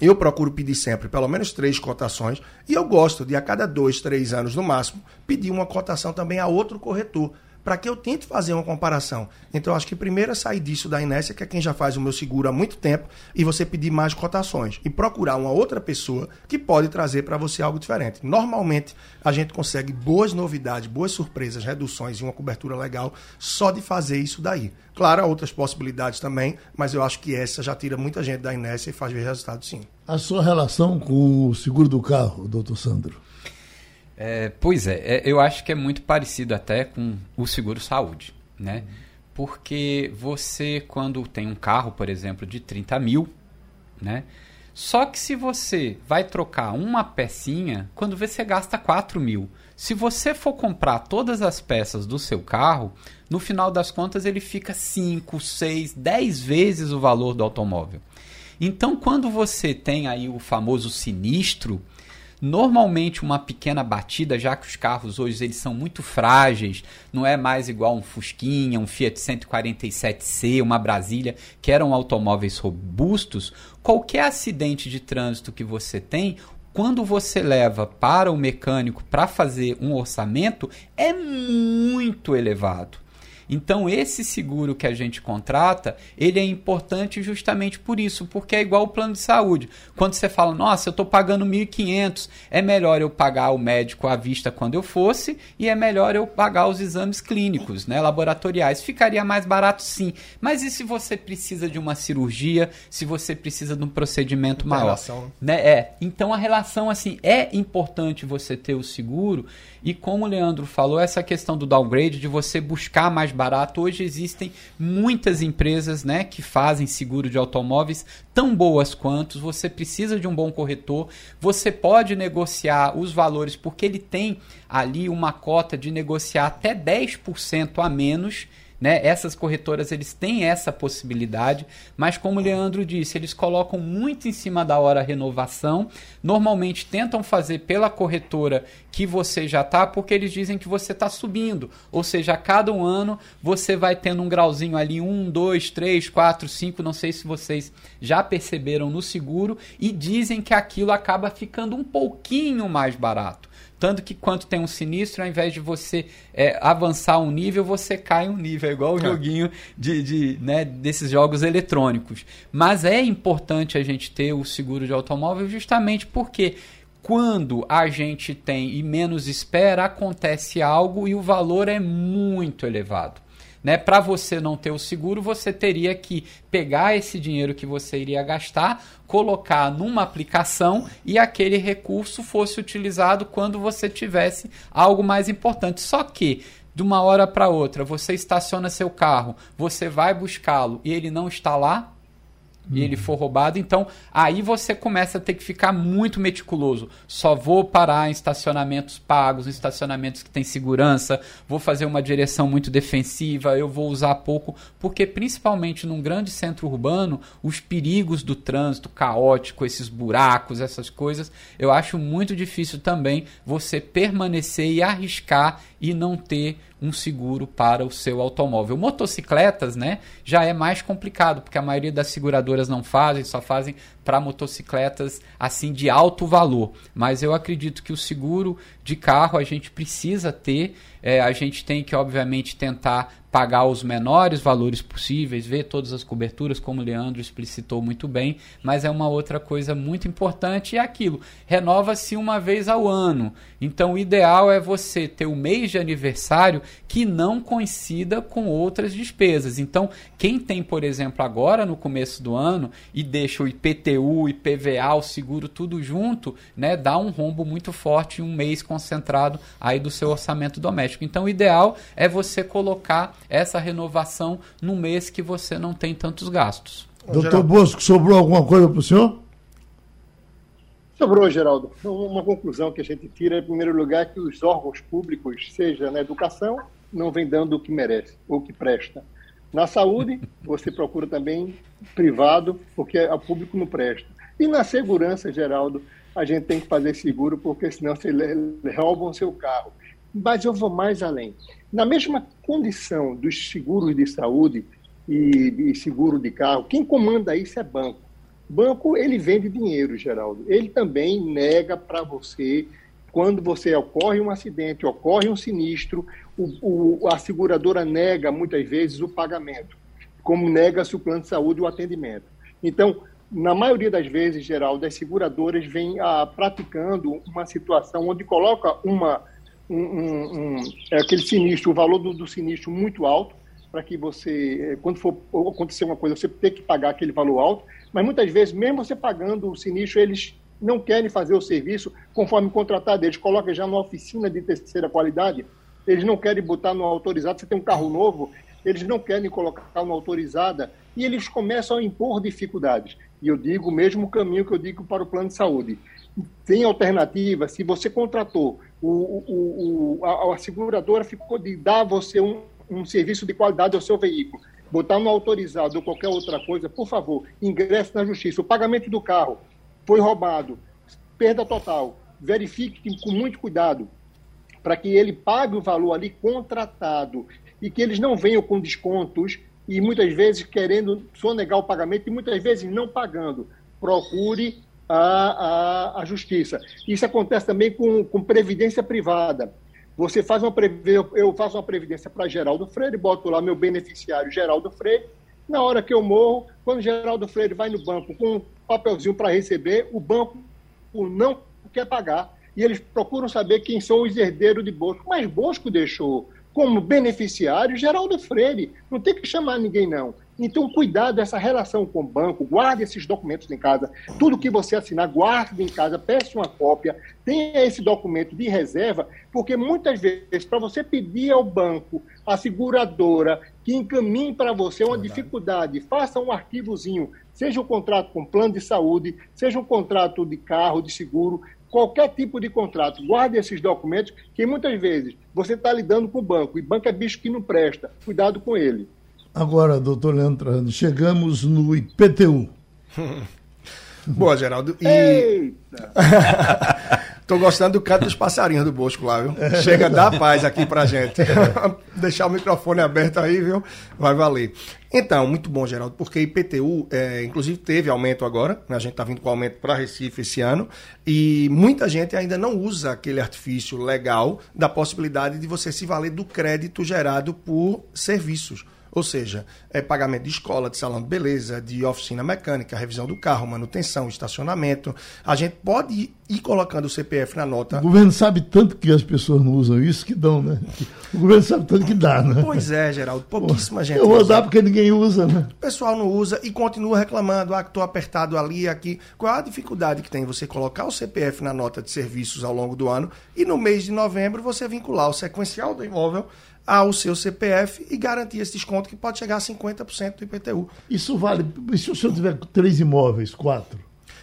eu procuro pedir sempre pelo menos três cotações e eu gosto de, a cada dois, três anos no máximo, pedir uma cotação também a outro corretor para que eu tente fazer uma comparação. Então, acho que primeiro é sair disso da inércia, que é quem já faz o meu seguro há muito tempo, e você pedir mais cotações. E procurar uma outra pessoa que pode trazer para você algo diferente. Normalmente, a gente consegue boas novidades, boas surpresas, reduções e uma cobertura legal só de fazer isso daí. Claro, há outras possibilidades também, mas eu acho que essa já tira muita gente da inércia e faz ver resultado sim. A sua relação com o seguro do carro, doutor Sandro? É, pois é, é, eu acho que é muito parecido até com o seguro saúde, né? Porque você, quando tem um carro, por exemplo, de 30 mil, né? Só que se você vai trocar uma pecinha, quando você gasta 4 mil. Se você for comprar todas as peças do seu carro, no final das contas ele fica 5, 6, 10 vezes o valor do automóvel. Então, quando você tem aí o famoso sinistro, Normalmente uma pequena batida, já que os carros hoje eles são muito frágeis, não é mais igual um Fusquinha, um Fiat 147C, uma Brasília, que eram automóveis robustos, qualquer acidente de trânsito que você tem, quando você leva para o mecânico para fazer um orçamento, é muito elevado. Então esse seguro que a gente contrata, ele é importante justamente por isso, porque é igual o plano de saúde. Quando você fala, nossa, eu estou pagando 1.500, é melhor eu pagar o médico à vista quando eu fosse e é melhor eu pagar os exames clínicos, né, laboratoriais. Ficaria mais barato sim, mas e se você precisa de uma cirurgia, se você precisa de um procedimento maior? Relação. Né? É, então a relação assim é importante você ter o seguro e como o Leandro falou, essa questão do downgrade de você buscar mais barato. Hoje existem muitas empresas né, que fazem seguro de automóveis tão boas quanto. Você precisa de um bom corretor. Você pode negociar os valores, porque ele tem ali uma cota de negociar até 10% a menos né? Essas corretoras eles têm essa possibilidade, mas como o Leandro disse, eles colocam muito em cima da hora a renovação. Normalmente tentam fazer pela corretora que você já está, porque eles dizem que você está subindo. Ou seja, a cada um ano você vai tendo um grauzinho ali, um, dois, três, quatro, cinco, não sei se vocês já perceberam no seguro, e dizem que aquilo acaba ficando um pouquinho mais barato. Tanto que quando tem um sinistro, ao invés de você é, avançar um nível, você cai um nível. É igual o é. joguinho de, de, né, desses jogos eletrônicos. Mas é importante a gente ter o seguro de automóvel justamente porque quando a gente tem e menos espera, acontece algo e o valor é muito elevado. Né? Para você não ter o seguro, você teria que pegar esse dinheiro que você iria gastar, colocar numa aplicação e aquele recurso fosse utilizado quando você tivesse algo mais importante. Só que de uma hora para outra, você estaciona seu carro, você vai buscá-lo e ele não está lá, e ele for roubado, então aí você começa a ter que ficar muito meticuloso. Só vou parar em estacionamentos pagos, em estacionamentos que tem segurança, vou fazer uma direção muito defensiva, eu vou usar pouco, porque principalmente num grande centro urbano, os perigos do trânsito caótico, esses buracos, essas coisas, eu acho muito difícil também você permanecer e arriscar e não ter um seguro para o seu automóvel. Motocicletas, né, já é mais complicado, porque a maioria das seguradoras não fazem, só fazem para motocicletas assim de alto valor. Mas eu acredito que o seguro de carro a gente precisa ter, é, a gente tem que obviamente tentar pagar os menores valores possíveis, ver todas as coberturas, como o Leandro explicitou muito bem, mas é uma outra coisa muito importante e é aquilo, renova-se uma vez ao ano. Então o ideal é você ter o mês de aniversário que não coincida com outras despesas. Então, quem tem, por exemplo, agora no começo do ano e deixa o IPTU, IPVA, o seguro tudo junto, né, dá um rombo muito forte em um mês concentrado aí do seu orçamento doméstico. Então, o ideal é você colocar essa renovação no mês que você não tem tantos gastos. Doutor Bosco, sobrou alguma coisa para o senhor? Sobrou, Geraldo. Uma conclusão que a gente tira, em primeiro lugar, que os órgãos públicos, seja na educação, não vem dando o que merece, ou o que presta. Na saúde, você procura também privado, porque o público não presta. E na segurança, Geraldo, a gente tem que fazer seguro, porque senão você roubam seu carro. Mas eu vou mais além. Na mesma condição dos seguros de saúde e, e seguro de carro, quem comanda isso é banco. Banco, ele vende dinheiro, Geraldo. Ele também nega para você, quando você ocorre um acidente, ocorre um sinistro, o, o, a seguradora nega muitas vezes o pagamento, como nega-se o plano de saúde o atendimento. Então, na maioria das vezes, Geraldo, as seguradoras vêm ah, praticando uma situação onde coloca uma um, um, é aquele sinistro, o valor do, do sinistro muito alto, para que você, é, quando for acontecer uma coisa, você tenha que pagar aquele valor alto, mas muitas vezes, mesmo você pagando o sinistro, eles não querem fazer o serviço conforme contratado, eles colocam já numa oficina de terceira qualidade, eles não querem botar no autorizado, você tem um carro novo, eles não querem colocar no autorizada, e eles começam a impor dificuldades. E eu digo o mesmo caminho que eu digo para o plano de saúde. Tem alternativa, se você contratou o, o, a, a, seguradora ficou de dar a você um, um serviço de qualidade ao seu veículo, botar no autorizado ou qualquer outra coisa, por favor, ingresse na justiça. O pagamento do carro foi roubado, perda total. verifique com muito cuidado para que ele pague o valor ali contratado e que eles não venham com descontos e muitas vezes querendo sonegar o pagamento e muitas vezes não pagando. Procure a, a, a justiça. Isso acontece também com, com previdência privada. Você faz uma eu faço uma previdência para Geraldo Freire, boto lá meu beneficiário Geraldo Freire. Na hora que eu morro, quando Geraldo Freire vai no banco com um papelzinho para receber, o banco não quer pagar e eles procuram saber quem são os herdeiros de Bosco. Mas Bosco deixou como beneficiário Geraldo Freire. Não tem que chamar ninguém, não. Então, cuidado essa relação com o banco, guarde esses documentos em casa. Tudo que você assinar, guarde em casa, peça uma cópia, tenha esse documento de reserva, porque muitas vezes, para você pedir ao banco, a seguradora, que encaminhe para você uma dificuldade, faça um arquivozinho, seja um contrato com plano de saúde, seja um contrato de carro, de seguro, qualquer tipo de contrato, guarde esses documentos, que muitas vezes você está lidando com o banco, e banco é bicho que não presta. Cuidado com ele. Agora, doutor Leandro, chegamos no IPTU. Boa, Geraldo. E... Eita! Tô gostando do canto dos passarinhos do Bosco lá, viu? Chega a dar paz aqui pra gente. Deixar o microfone aberto aí, viu? Vai valer. Então, muito bom, Geraldo, porque IPTU, é, inclusive, teve aumento agora, né? a gente está vindo com aumento para Recife esse ano, e muita gente ainda não usa aquele artifício legal da possibilidade de você se valer do crédito gerado por serviços. Ou seja, é pagamento de escola, de salão de beleza, de oficina mecânica, revisão do carro, manutenção, estacionamento. A gente pode ir colocando o CPF na nota. O governo sabe tanto que as pessoas não usam isso que dão, né? O governo sabe tanto que dá, né? Pois é, Geraldo. Pouquíssima Pô, gente. Eu vou dar porque ninguém usa, né? O pessoal não usa e continua reclamando. Ah, estou apertado ali, aqui. Qual a dificuldade que tem você colocar o CPF na nota de serviços ao longo do ano e no mês de novembro você vincular o sequencial do imóvel ao seu CPF e garantir esse desconto que pode chegar a 50% do IPTU. Isso vale. E se o senhor tiver três imóveis, quatro?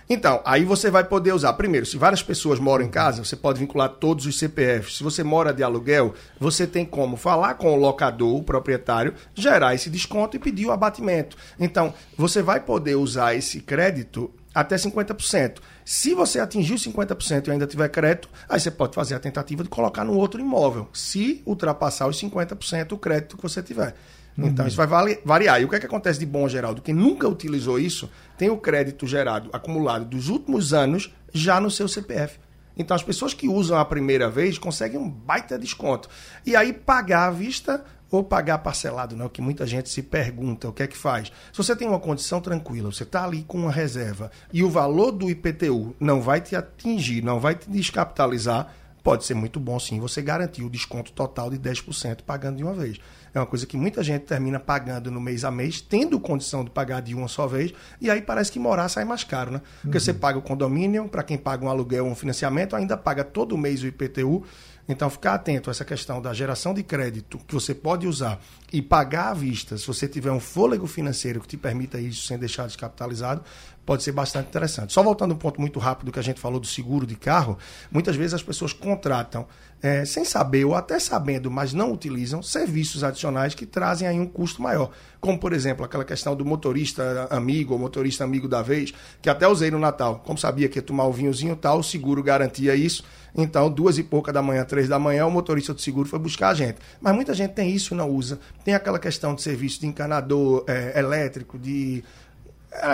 Então, aí você vai poder usar. Primeiro, se várias pessoas moram em casa, você pode vincular todos os CPFs. Se você mora de aluguel, você tem como falar com o locador, o proprietário, gerar esse desconto e pedir o abatimento. Então, você vai poder usar esse crédito até 50%. Se você atingir 50% e ainda tiver crédito, aí você pode fazer a tentativa de colocar no outro imóvel, se ultrapassar os 50% o crédito que você tiver. Uhum. Então, isso vai variar. E o que, é que acontece de bom, Geraldo? Quem nunca utilizou isso tem o crédito gerado, acumulado dos últimos anos, já no seu CPF. Então, as pessoas que usam a primeira vez conseguem um baita desconto. E aí, pagar à vista ou pagar parcelado, né? O que muita gente se pergunta, o que é que faz? Se você tem uma condição tranquila, você está ali com uma reserva e o valor do IPTU não vai te atingir, não vai te descapitalizar, pode ser muito bom sim você garantir o desconto total de 10% pagando de uma vez. É uma coisa que muita gente termina pagando no mês a mês, tendo condição de pagar de uma só vez, e aí parece que morar sai mais caro, né? Porque uhum. você paga o condomínio, para quem paga um aluguel ou um financiamento, ainda paga todo mês o IPTU então, ficar atento a essa questão da geração de crédito que você pode usar e pagar à vista, se você tiver um fôlego financeiro que te permita isso sem deixar descapitalizado, pode ser bastante interessante. Só voltando um ponto muito rápido que a gente falou do seguro de carro, muitas vezes as pessoas contratam é, sem saber ou até sabendo, mas não utilizam serviços adicionais que trazem aí um custo maior. Como, por exemplo, aquela questão do motorista amigo ou motorista amigo da vez, que até usei no Natal. Como sabia que ia tomar o vinhozinho tal, o seguro garantia isso. Então, duas e pouca da manhã, três da manhã, o motorista do seguro foi buscar a gente. Mas muita gente tem isso e não usa. Tem aquela questão de serviço de encanador é, elétrico, de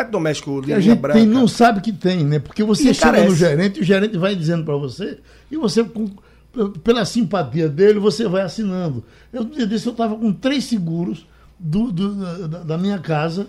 doméstico de a gente branca. Tem, não sabe que tem, né? Porque você e chega carece. no gerente, o gerente vai dizendo para você, e você, com, pela simpatia dele, você vai assinando. Eu disse, eu estava com três seguros do, do da, da, minha casa,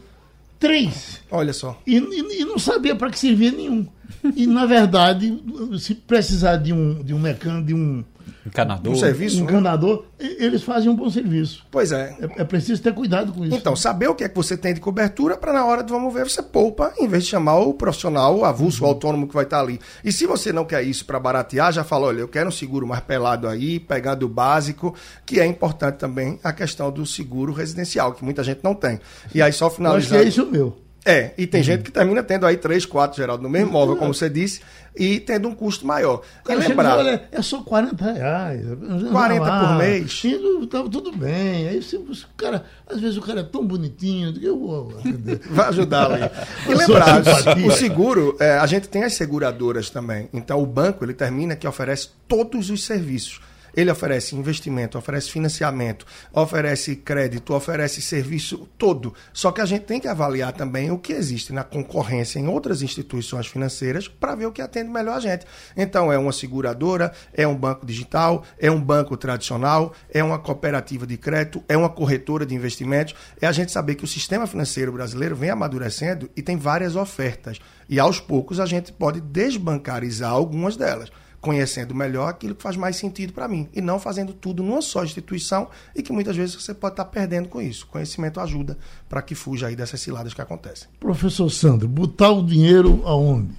três. Olha só. E, e, e não sabia para que servia nenhum. E, na verdade, se precisar de um, de um mecânico, de um Encanador. Um serviço. Né? encanador, eles fazem um bom serviço. Pois é. é. é. preciso ter cuidado com isso. Então, saber o que é que você tem de cobertura para na hora do vamos ver você poupa, em vez de chamar o profissional, o avulso, uhum. o autônomo que vai estar tá ali. E se você não quer isso para baratear, já falou, olha, eu quero um seguro mais pelado aí, pegando o básico, que é importante também a questão do seguro residencial, que muita gente não tem. E aí só finalizando. Eu acho que é isso meu. É, e tem uhum. gente que termina tendo aí três, quatro, Geraldo, no mesmo móvel, como você disse, e tendo um custo maior. Cara, e lembrar... Olha, é só 40 reais. 40 lá, por mês. Tá tudo bem. Aí se, o cara, às vezes o cara é tão bonitinho que eu vou. Vai ajudá-lo aí. E lembrar, o seguro, é, a gente tem as seguradoras também. Então o banco ele termina que oferece todos os serviços. Ele oferece investimento, oferece financiamento, oferece crédito, oferece serviço todo. Só que a gente tem que avaliar também o que existe na concorrência em outras instituições financeiras para ver o que atende melhor a gente. Então, é uma seguradora, é um banco digital, é um banco tradicional, é uma cooperativa de crédito, é uma corretora de investimentos. É a gente saber que o sistema financeiro brasileiro vem amadurecendo e tem várias ofertas. E aos poucos a gente pode desbancarizar algumas delas conhecendo melhor aquilo que faz mais sentido para mim e não fazendo tudo numa só instituição e que muitas vezes você pode estar tá perdendo com isso. Conhecimento ajuda para que fuja aí dessas ciladas que acontecem. Professor Sandro, botar o dinheiro aonde?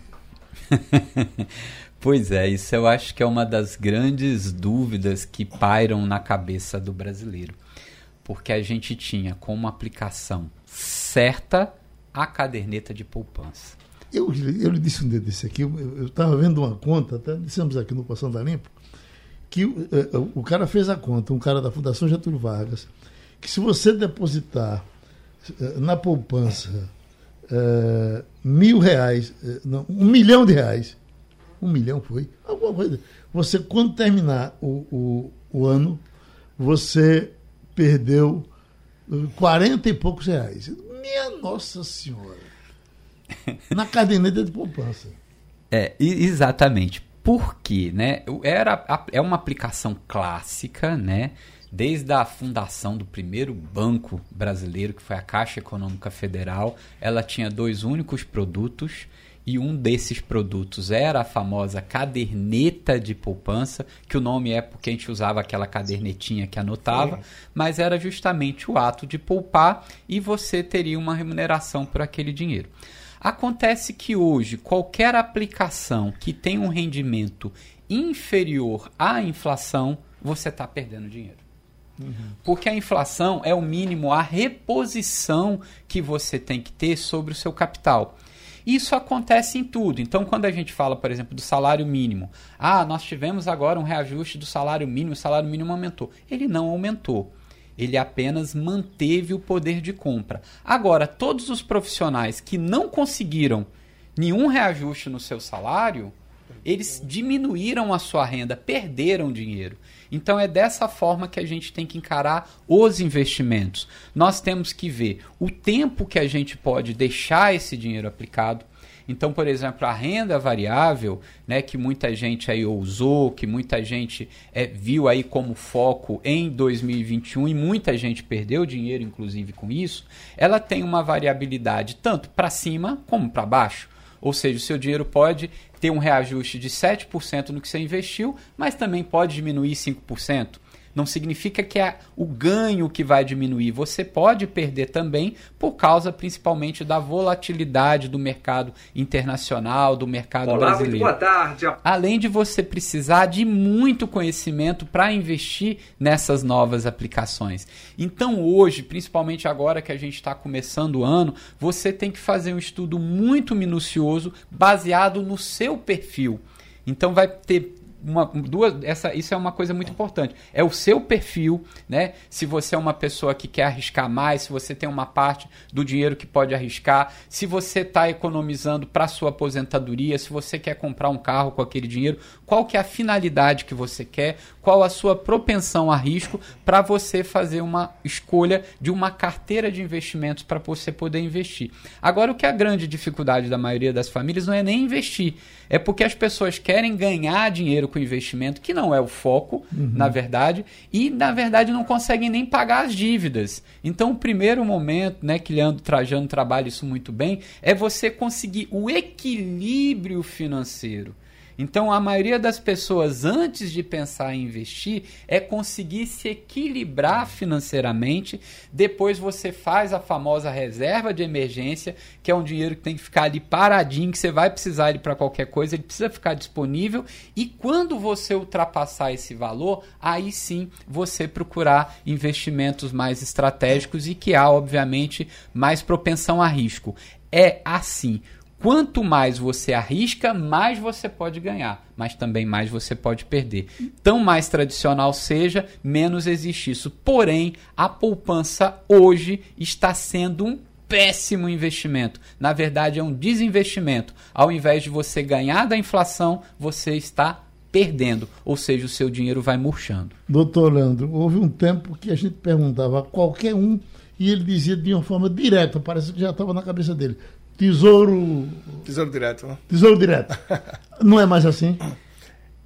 pois é, isso eu acho que é uma das grandes dúvidas que pairam na cabeça do brasileiro. Porque a gente tinha como aplicação certa a caderneta de poupança. Eu, eu lhe disse um dia desse aqui, eu estava vendo uma conta, até dissemos aqui no Passando a Limpo, que o, é, é, o cara fez a conta, um cara da Fundação Getúlio Vargas, que se você depositar é, na poupança mil reais, não, um milhão de reais, um milhão foi, alguma coisa, você quando terminar o, o, o ano, você perdeu 40 e poucos reais. Minha Nossa Senhora! Na caderneta de poupança. É, exatamente. Por quê? Né? Era, é uma aplicação clássica, né? Desde a fundação do primeiro banco brasileiro, que foi a Caixa Econômica Federal, ela tinha dois únicos produtos e um desses produtos era a famosa caderneta de poupança, que o nome é porque a gente usava aquela cadernetinha que anotava, Sim. mas era justamente o ato de poupar e você teria uma remuneração por aquele dinheiro. Acontece que hoje qualquer aplicação que tem um rendimento inferior à inflação, você está perdendo dinheiro. Uhum. Porque a inflação é o mínimo, a reposição que você tem que ter sobre o seu capital. Isso acontece em tudo. Então, quando a gente fala, por exemplo, do salário mínimo, ah, nós tivemos agora um reajuste do salário mínimo, o salário mínimo aumentou. Ele não aumentou ele apenas manteve o poder de compra. Agora, todos os profissionais que não conseguiram nenhum reajuste no seu salário, eles diminuíram a sua renda, perderam dinheiro. Então é dessa forma que a gente tem que encarar os investimentos. Nós temos que ver o tempo que a gente pode deixar esse dinheiro aplicado, então, por exemplo, a renda variável, né, que muita gente aí ousou, que muita gente é, viu aí como foco em 2021 e muita gente perdeu dinheiro, inclusive, com isso, ela tem uma variabilidade tanto para cima como para baixo. Ou seja, o seu dinheiro pode ter um reajuste de 7% no que você investiu, mas também pode diminuir 5% não significa que é o ganho que vai diminuir. Você pode perder também por causa principalmente da volatilidade do mercado internacional, do mercado Olá, brasileiro. Muito boa tarde. Além de você precisar de muito conhecimento para investir nessas novas aplicações. Então hoje, principalmente agora que a gente está começando o ano, você tem que fazer um estudo muito minucioso baseado no seu perfil. Então vai ter uma, duas, essa, isso é uma coisa muito importante. É o seu perfil, né? Se você é uma pessoa que quer arriscar mais, se você tem uma parte do dinheiro que pode arriscar, se você está economizando para sua aposentadoria, se você quer comprar um carro com aquele dinheiro, qual que é a finalidade que você quer, qual a sua propensão a risco para você fazer uma escolha de uma carteira de investimentos para você poder investir. Agora, o que é a grande dificuldade da maioria das famílias não é nem investir, é porque as pessoas querem ganhar dinheiro investimento, que não é o foco, uhum. na verdade, e na verdade não conseguem nem pagar as dívidas. Então, o primeiro momento, né, que Leandro Trajano trabalha isso muito bem, é você conseguir o equilíbrio financeiro. Então, a maioria das pessoas, antes de pensar em investir, é conseguir se equilibrar financeiramente. Depois, você faz a famosa reserva de emergência, que é um dinheiro que tem que ficar ali paradinho, que você vai precisar ele para qualquer coisa, ele precisa ficar disponível. E quando você ultrapassar esse valor, aí sim você procurar investimentos mais estratégicos e que há, obviamente, mais propensão a risco. É assim. Quanto mais você arrisca, mais você pode ganhar, mas também mais você pode perder. Tão mais tradicional seja, menos existe isso. Porém, a poupança hoje está sendo um péssimo investimento. Na verdade, é um desinvestimento. Ao invés de você ganhar da inflação, você está perdendo, ou seja, o seu dinheiro vai murchando. Doutor Leandro, houve um tempo que a gente perguntava a qualquer um e ele dizia de uma forma direta, parece que já estava na cabeça dele. Tesouro. Tesouro direto. Né? Tesouro direto. Não é mais assim?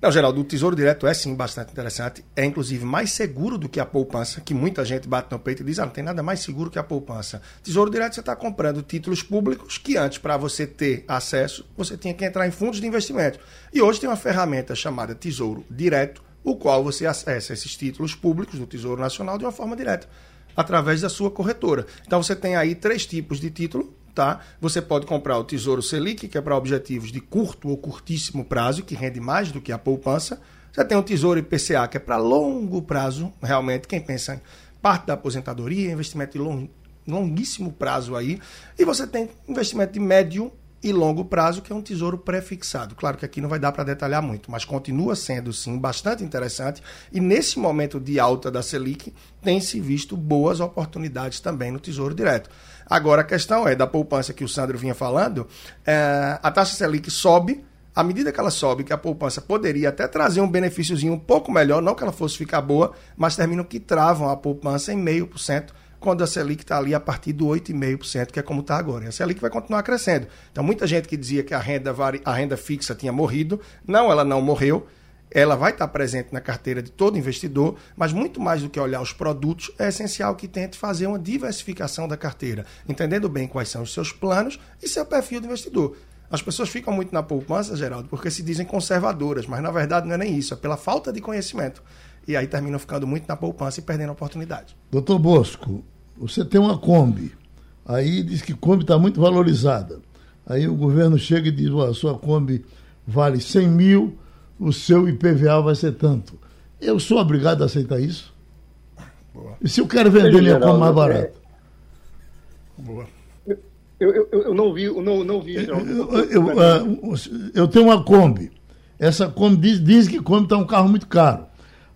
Não, Geraldo, o Tesouro Direto é sim bastante interessante. É inclusive mais seguro do que a poupança, que muita gente bate no peito e diz: ah, não tem nada mais seguro que a poupança. Tesouro Direto você está comprando títulos públicos que antes, para você ter acesso, você tinha que entrar em fundos de investimento. E hoje tem uma ferramenta chamada Tesouro Direto, o qual você acessa esses títulos públicos do Tesouro Nacional de uma forma direta, através da sua corretora. Então você tem aí três tipos de título tá? Você pode comprar o Tesouro Selic, que é para objetivos de curto ou curtíssimo prazo, que rende mais do que a poupança. Você tem o Tesouro IPCA, que é para longo prazo, realmente, quem pensa em parte da aposentadoria, investimento de long, longuíssimo prazo aí. E você tem investimento de médio e longo prazo, que é um tesouro pré-fixado. Claro que aqui não vai dar para detalhar muito, mas continua sendo, sim, bastante interessante. E nesse momento de alta da Selic, tem se visto boas oportunidades também no Tesouro Direto. Agora, a questão é, da poupança que o Sandro vinha falando, é, a taxa Selic sobe, à medida que ela sobe, que a poupança poderia até trazer um benefíciozinho um pouco melhor, não que ela fosse ficar boa, mas terminam que travam a poupança em meio por cento quando a Selic está ali a partir do 8,5%, que é como está agora. E a Selic vai continuar crescendo. Então, muita gente que dizia que a renda, a renda fixa tinha morrido, não, ela não morreu. Ela vai estar presente na carteira de todo investidor, mas muito mais do que olhar os produtos, é essencial que tente fazer uma diversificação da carteira, entendendo bem quais são os seus planos e seu perfil de investidor. As pessoas ficam muito na poupança, Geraldo, porque se dizem conservadoras, mas na verdade não é nem isso, é pela falta de conhecimento e aí terminam ficando muito na poupança e perdendo a oportunidade. Doutor Bosco, você tem uma Kombi, aí diz que Kombi está muito valorizada. Aí o governo chega e diz, a sua Kombi vale 100 mil, o seu IPVA vai ser tanto. Eu sou obrigado a aceitar isso? Boa. E se eu quero vender minha Kombi mais barata? Boa. Eu, eu, eu, não vi, eu não, não vi. Eu, eu, eu, tenho uma Kombi. Essa Kombi diz, diz que Kombi está um carro muito caro.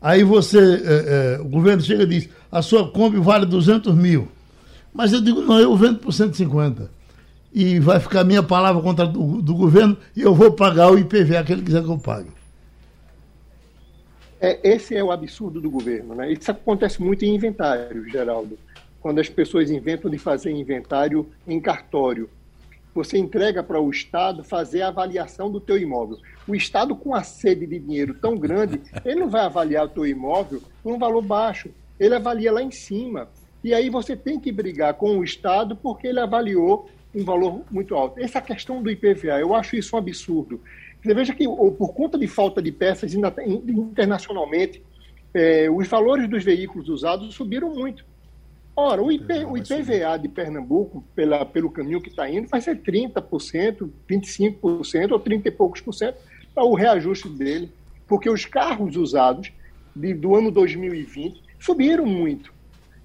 Aí você, é, é, o governo chega e diz, a sua Kombi vale 200 mil. Mas eu digo, não, eu vendo por 150. E vai ficar minha palavra contra do, do governo e eu vou pagar o IPVA que ele quiser que eu pague. É, esse é o absurdo do governo. Né? Isso acontece muito em inventário, Geraldo. Quando as pessoas inventam de fazer inventário em cartório você entrega para o Estado fazer a avaliação do teu imóvel. O Estado, com a sede de dinheiro tão grande, ele não vai avaliar o teu imóvel por um valor baixo, ele avalia lá em cima. E aí você tem que brigar com o Estado porque ele avaliou um valor muito alto. Essa questão do IPVA, eu acho isso um absurdo. Você veja que, por conta de falta de peças internacionalmente, eh, os valores dos veículos usados subiram muito. Ora, o, IP, o IPVA de Pernambuco, pela, pelo caminho que está indo, vai ser 30%, 25% ou 30 e poucos por cento para o reajuste dele, porque os carros usados de, do ano 2020 subiram muito.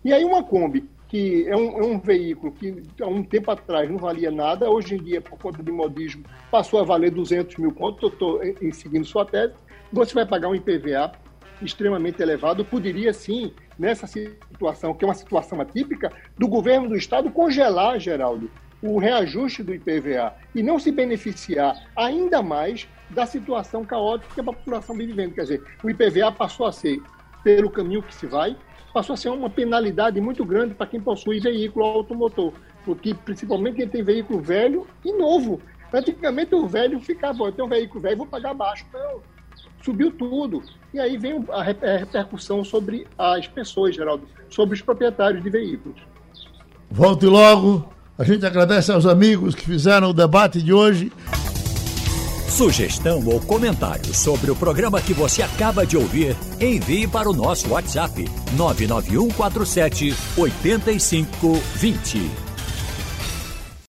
E aí uma Kombi, que é um, é um, veículo que há um tempo atrás não valia nada, hoje em dia, por conta de modismo, passou a valer 200 mil pontos, estou seguindo sua tese, você vai pagar um IPVA extremamente elevado, poderia sim, nessa situação, que é uma situação atípica, do governo do Estado congelar, Geraldo, o reajuste do IPVA e não se beneficiar ainda mais da situação caótica que a população vive vivendo. Quer dizer, o IPVA passou a ser, pelo caminho que se vai, passou a ser uma penalidade muito grande para quem possui veículo automotor, porque principalmente quem tem veículo velho e novo. Antigamente o velho ficava, eu tenho um veículo velho, vou pagar baixo. Não, subiu tudo. E aí vem a repercussão sobre as pessoas, Geraldo, sobre os proprietários de veículos. Volte logo. A gente agradece aos amigos que fizeram o debate de hoje. Sugestão ou comentário sobre o programa que você acaba de ouvir, envie para o nosso WhatsApp 99147 8520.